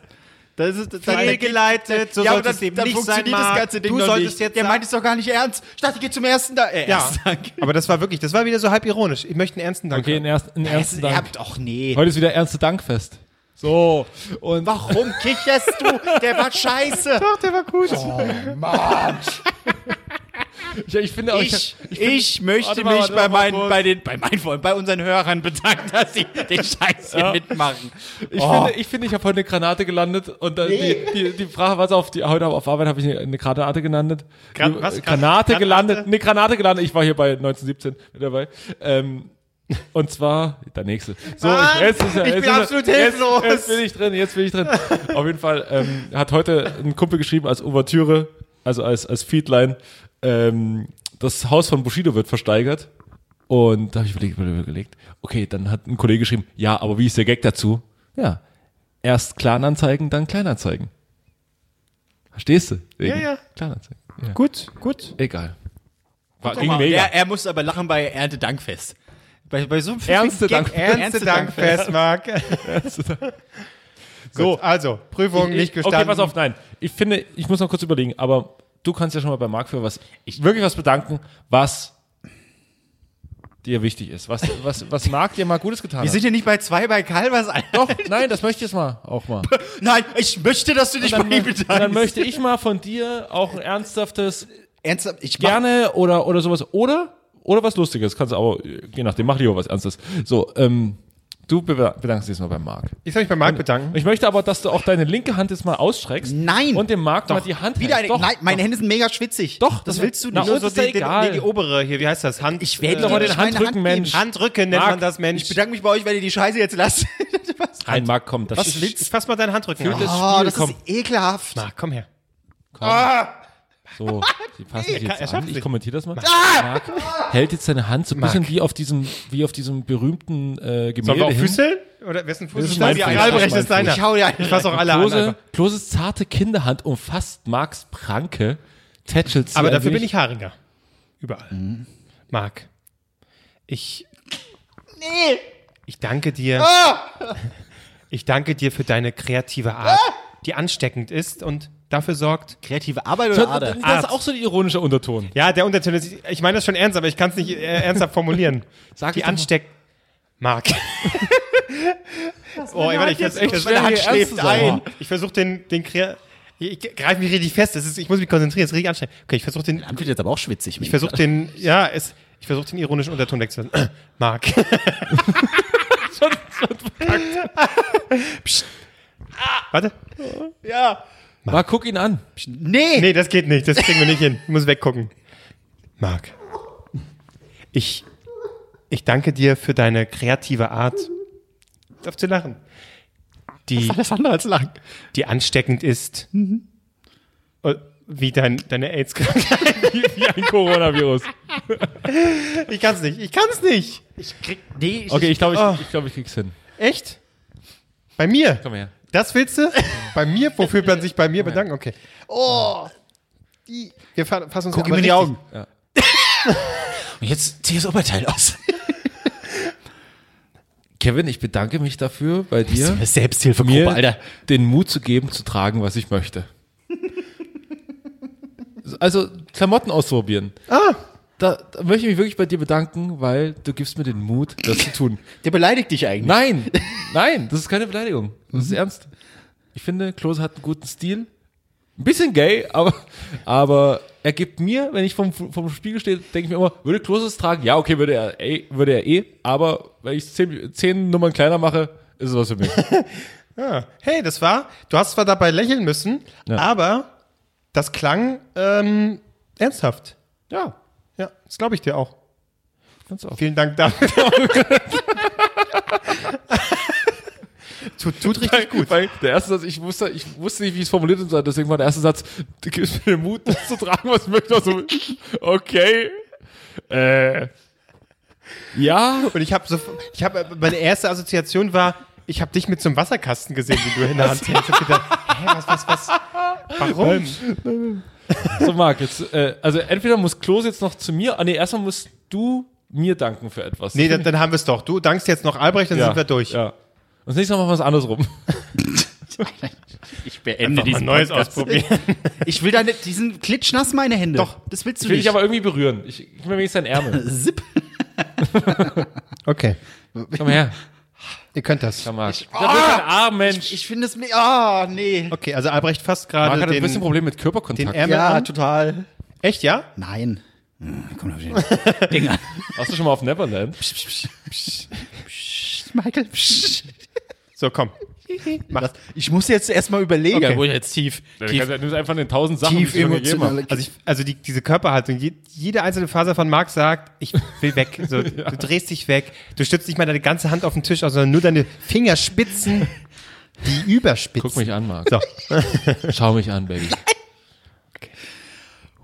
das ist das Fehlgeleitet, so ja, aber sollte es eben dann nicht funktioniert sein, das ganze Ding Du solltest nicht. jetzt Der meint es doch gar nicht ernst. Ich dachte, ich gehe zum ersten da. Äh, Ja, ersten Dank. aber das war wirklich, das war wieder so halb ironisch. Ich möchte einen ernsten Dank. Okay, einen, erst, einen ernsten Dank. habt doch nee. Heute ist wieder ernste Dankfest. So. Und Warum kicherst du? Der war scheiße. Doch, der war gut. Ich, ich finde auch, Ich, ich, ich, möchte mal, mich bei, meinen, bei, den, bei meinen Freunden, bei unseren Hörern bedanken, dass sie den Scheiß hier mitmachen. ich finde, ich, finde, ich habe heute eine Granate gelandet und dann die, die, die Frage, was auf die, heute auf Arbeit habe ich eine, eine Granate gelandet. Gra- Die- was? Granate Granate? gelandet, eine Granate gelandet. Ich war hier bei 1917 mit dabei. Ähm, und zwar, der nächste. So, Mann, jetzt ist er, ich jetzt bin ist absolut jetzt, hilflos. Jetzt bin ich drin, jetzt bin ich drin. Auf jeden Fall ähm, hat heute ein Kumpel geschrieben als Ouvertüre, also als, als Feedline, ähm, das Haus von Bushido wird versteigert. Und da habe ich überlegt, überlegt, okay, dann hat ein Kollege geschrieben, ja, aber wie ist der Gag dazu? Ja, erst Kleinanzeigen, dann Kleinanzeigen. Verstehst du? Ja, ja. Kleinanzeigen. Ja. Gut, gut. Egal. War, ging mega. Er, er musste aber lachen bei Erntedankfest. Bei, bei so einem Ernste Gag- Dank- Ernste Dankfest, Marc. so, also, Prüfung nicht gestanden. Okay, pass auf, nein. Ich finde, ich muss noch kurz überlegen, aber du kannst ja schon mal bei Marc für was, ich wirklich was bedanken, was dir wichtig ist. Was, was, was Marc dir mal Gutes getan Wir hat. sind ja nicht bei zwei bei. Alter. Doch, nein, das möchte ich jetzt mal auch mal. Nein, ich möchte, dass du dich bei Dann, ihm dann möchte ich mal von dir auch ein ernsthaftes Ernsthaft, ich mach, gerne oder, oder sowas. Oder, oder was Lustiges. Kannst du aber, je nachdem, mach lieber was Ernstes. So, ähm, du be- bedankst dich jetzt mal beim Marc. Ich soll mich bei Marc bedanken. Ich möchte aber, dass du auch deine linke Hand jetzt mal ausstreckst. Nein. Und dem Marc mal die Hand wieder hältst. eine, Doch, nein, meine Hände sind mega schwitzig. Doch, das das- willst du Na, nicht. und ist ja den, egal. nee, die obere hier, wie heißt das? Hand. Ich werde doch dir mal nicht den Hand Handrücken, geben. Mensch. Handrücken nennt Marc, man das, Mensch. Ich bedanke mich bei euch, wenn ihr die Scheiße jetzt lasst. Nein, Marc, komm. Das Was ist, willst Ich fass mal deinen Handrücken Oh, Spiel, das komm. ist ekelhaft. Marc, komm her. So, sie passen sich jetzt an. Ich kommentiere das mal. Marc hält jetzt seine Hand so ein bisschen wie auf diesem, wie auf diesem berühmten äh, Gemälde Sollen wir auch hin. Füßeln? Oder wessen Fuß Das ist das? Ja, das ist deiner. Ich hau dir einen. Ich fass auch alle an. Klose, einfach. Kloses zarte Kinderhand umfasst Marks Pranke, tätschelt sie Aber dafür bin ich haariger. Überall. Marc, ich. Nee! Ich danke dir. Ich danke dir für deine kreative Art, die ansteckend ist und dafür sorgt. Kreative Arbeit Das, oder Ader? das ist auch so ein ironischer Unterton. Ja, der Unterton ist. Ich meine das schon ernst, aber ich kann es nicht äh, ernsthaft formulieren. Sag die es ansteckt. Marc. oh, ey, warte, ich, ich, ich, schwer, Hand schläft ein. Ich versuche den, den Krea Ich, ich greife mich richtig fest. Das ist, ich muss mich konzentrieren. Das ist richtig anstrengend. Okay, ich versuche den. Hand wird jetzt aber auch schwitzig. Ich versuche den. Ja, es. Ich versuche den ironischen Unterton wegzulassen. Marc. Psst. Warte. Ja. Marc, guck ihn an. Nee. Nee, das geht nicht. Das kriegen wir nicht hin. Ich muss weggucken. Marc. Ich. Ich danke dir für deine kreative Art. Auf zu lachen. Die, Alles andere als lang. die ansteckend ist. Äh, Wie dein, deine AIDS-Krankheit. Wie ein Coronavirus. Ich kann's nicht. Ich kann's nicht. Ich krieg. Nee, ich, Okay, ich glaube, ich, Oh. ich, glaub, ich krieg's hin. Echt? Bei mir? Komm her. Das willst du? bei mir? Wofür man sich bei mir bedanken? Okay. Oh. Die. Wir fa- fassen uns Guck ihm in die Augen. Und jetzt zieh das Oberteil aus. Kevin, ich bedanke mich dafür, bei dir Selbsthilfegruppe, mir Alter. den Mut zu geben, zu tragen, was ich möchte. also Klamotten ausprobieren. Ah, Da, da möchte ich mich wirklich bei dir bedanken, weil du gibst mir den Mut, das zu tun. Der beleidigt dich eigentlich. Nein, nein, das ist keine Beleidigung. Das ist ernst. Ich finde, Klose hat einen guten Stil. Ein bisschen gay, aber, aber er gibt mir, wenn ich vom, vom Spiegel stehe, denke ich mir immer, würde Klose es tragen? Ja, okay, würde er, eh, würde er eh, aber wenn ich zehn, zehn Nummern kleiner mache, ist es was für mich. ja. hey, das war, du hast zwar dabei lächeln müssen, Ja. aber das klang ähm, ernsthaft. Ja, Ja, das glaube ich dir auch. du auch. Vielen Dank dafür. tut, tut richtig gut. Weil der erste Satz, ich wusste, ich wusste nicht, wie ich es formuliert soll, deswegen war der erste Satz, du gibst mir den Mut, das zu tragen, was ich möchte. Also, okay. Äh. Ja. Und ich habe so, ich habe meine erste Assoziation war, ich habe dich mit so einem Wasserkasten gesehen, wie du in der Hand hältst. Ich hab gedacht, hä, was, was, was? Warum? So, Marc, jetzt, äh, also entweder muss Klos jetzt noch zu mir, ah nee, erstmal musst du mir danken für etwas. Nee, dann, dann haben wir es doch. Du dankst jetzt noch Albrecht, dann ja, sind wir durch. Ja. Und das nächste Mal machen wir was anderes rum. Ich beende Mal Neues ausprobieren. Ich will deine, diesen klitschnass meine Hände. Doch. Das willst du Will nicht. ich aber irgendwie berühren. Ich, ich mir wenigstens deinen Ärmel. Zip. Okay, Komm her. Ihr könnt das. Komm, Marc. Ich wirklich einen Arm, Mensch. Ich finde es mir. Ah, nee. Okay, also Albrecht fasst Marc gerade hat ein bisschen den, Problem mit den Körperkontakt. Ärmel Ja, an. total. Echt, ja? Nein. Hm, Komm auf den Ding an. Warst du schon mal auf Neverland? Michael. So, komm. Was? Ich muss jetzt erstmal überlegen. Okay. Wo ich jetzt tief. Du tief ja nur einfach in den tausend Sachen, tief die ich schon gegeben emotional. Also, ich, also die, diese Körperhaltung, je, jede einzelne Faser von Marc sagt, ich will weg. So, Du drehst dich weg. Du stützt nicht mal deine ganze Hand auf den Tisch sondern nur deine Fingerspitzen, die überspitzen. Guck mich an, Marc. So, Schau mich an, Baby.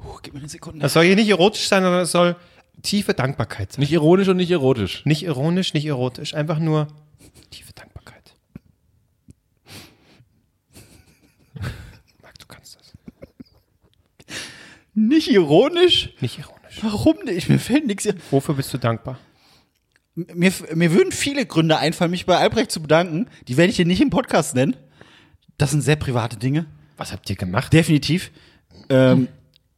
Oh, gib mir eine Sekunde. das soll hier nicht erotisch sein, sondern es soll tiefe Dankbarkeit sein. Nicht ironisch und nicht erotisch. Nicht ironisch, nicht erotisch, einfach nur tiefe Dankbarkeit. Marc, du kannst das. Nicht ironisch? Nicht ironisch. Warum nicht? Mir fällt nichts. Wofür bist du dankbar? Mir, mir würden viele Gründe einfallen, mich bei Albrecht zu bedanken. Die werde ich hier nicht im Podcast nennen. Das sind sehr private Dinge. Was habt ihr gemacht? Definitiv. Ähm,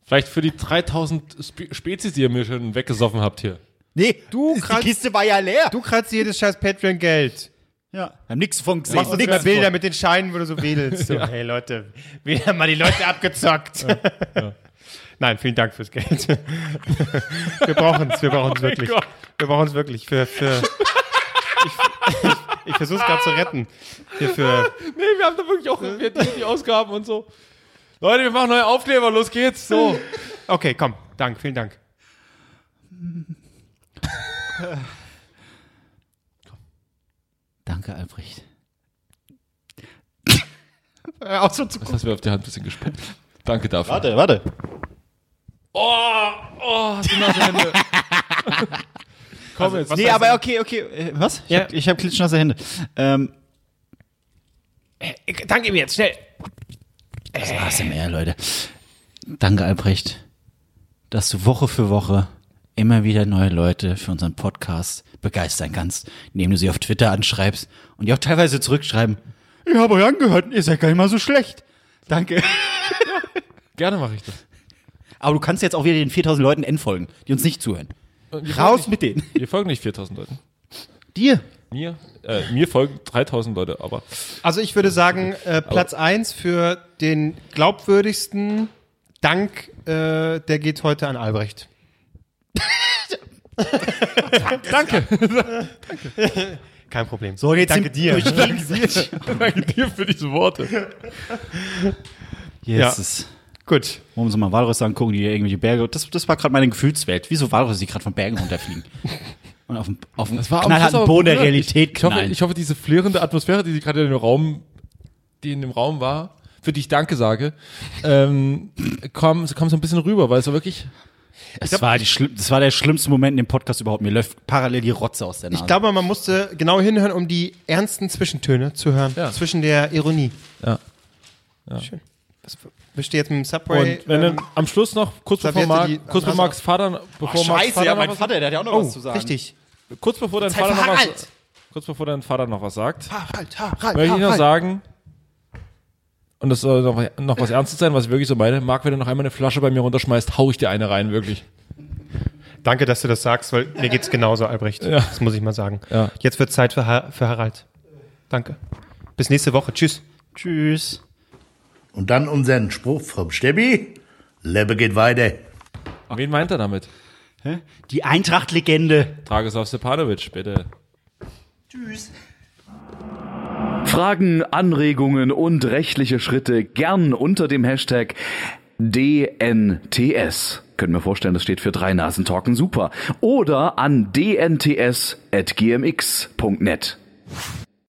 Vielleicht für die 3000 Spe Spezies, die ihr mir schon weggesoffen habt hier. nee, Du die kratzt- Kiste war ja leer. Du kratzt jedes scheiß Patreon-Geld. Ja. Haben nichts von gesehen. Machst nix nix Bilder von. mit den Scheinen, wo du so wedelst. So, Hey Leute, wir haben mal die Leute abgezockt. Nein, vielen Dank fürs Geld. wir brauchen es, wir brauchen es wirklich. Gott. Wir brauchen es wirklich für, für ich, ich, ich versuche es gerade zu retten. Hier für, Nee, wir haben da wirklich auch wir die Ausgaben und so. Leute, wir machen neue Aufkleber, los geht's. So. okay, komm, Dank, vielen Dank. Danke, Albrecht. Auch so zu Das hast du mir auf die Hand ein bisschen gespuckt. Danke dafür. Warte, warte. Oh, oh, die nasse Hände. Komm jetzt. Nee, aber okay, okay. Äh, was? Ich Ja. hab, ich hab klitschnasse Hände. Ähm, Danke ihm jetzt, schnell. das war's mehr, Leute. Danke, Albrecht, dass du Woche für Woche immer wieder neue Leute für unseren Podcast begeistern kannst, indem du sie auf Twitter anschreibst und die auch teilweise zurückschreiben. Ich habe euch angehört und ihr seid gar nicht mal so schlecht. Danke. Gerne mache ich das. Aber du kannst jetzt auch wieder den 4000 Leuten entfolgen, die uns nicht zuhören. Wir Raus folgen mit denen. Wir folgen nicht 4000 Leuten. Dir. Mir, äh, mir folgen 3000 Leute, aber Also ich würde sagen, äh, Platz 1 für den glaubwürdigsten Dank, äh, der geht heute an Albrecht. danke. Kein Problem. So, jetzt Danke dir. die- danke dir für diese Worte. Jesus. Gut. Wollen wir uns mal Walrüsse angucken, die irgendwelche Berge. Das, das war gerade meine Gefühlswelt. Wie so Walrüsse, die gerade von Bergen runterfliegen. Und auf dem, auf dem Das war knallharten Boden der. Realität Ich hoffe, knallen. ich hoffe, diese flirrende Atmosphäre, die gerade in dem Raum, die in dem Raum war, für die ich Danke sage, ähm, kam, kam so ein bisschen rüber, weil es war wirklich. das, war die schlimm, das war der schlimmste Moment in dem Podcast überhaupt. Mir läuft parallel die Rotze aus der Nase. Ich glaube, man musste genau hinhören, um die ernsten Zwischentöne zu hören. Ja. Zwischen der Ironie. Ja. Schön. Was, wisst ihr jetzt mit dem Subway? Und wenn ähm, dann am Schluss noch, kurz bevor, Marc, die- kurz bevor Marks Vater, bevor Marks Vater noch was, der hat ja auch noch oh, richtig. kurz bevor dein Vater noch was, kurz bevor dein Vater noch was sagt, Harald, Harald, möchte ich noch Harald. sagen, und das soll noch, noch was Ernstes sein, was ich wirklich so meine, Marc, wenn du noch einmal eine Flasche bei mir runterschmeißt, hau ich dir eine rein, wirklich. Danke, dass du das sagst, weil mir geht's genauso, Albrecht. Das muss ich mal sagen. Ja. Jetzt wird Zeit für, Ha- für Harald. Danke. Bis nächste Woche. Tschüss. Tschüss. Und dann unseren Spruch vom Stebbi. Lebe geht weiter. Wen meint er damit? Hä? Die Eintracht-Legende. Dragoslav Stepanovic, bitte. Fragen, Anregungen und rechtliche Schritte gern unter dem Hashtag DNTS. Können wir vorstellen, das steht für drei Nasen talken super. Oder an dnts.gmx.net.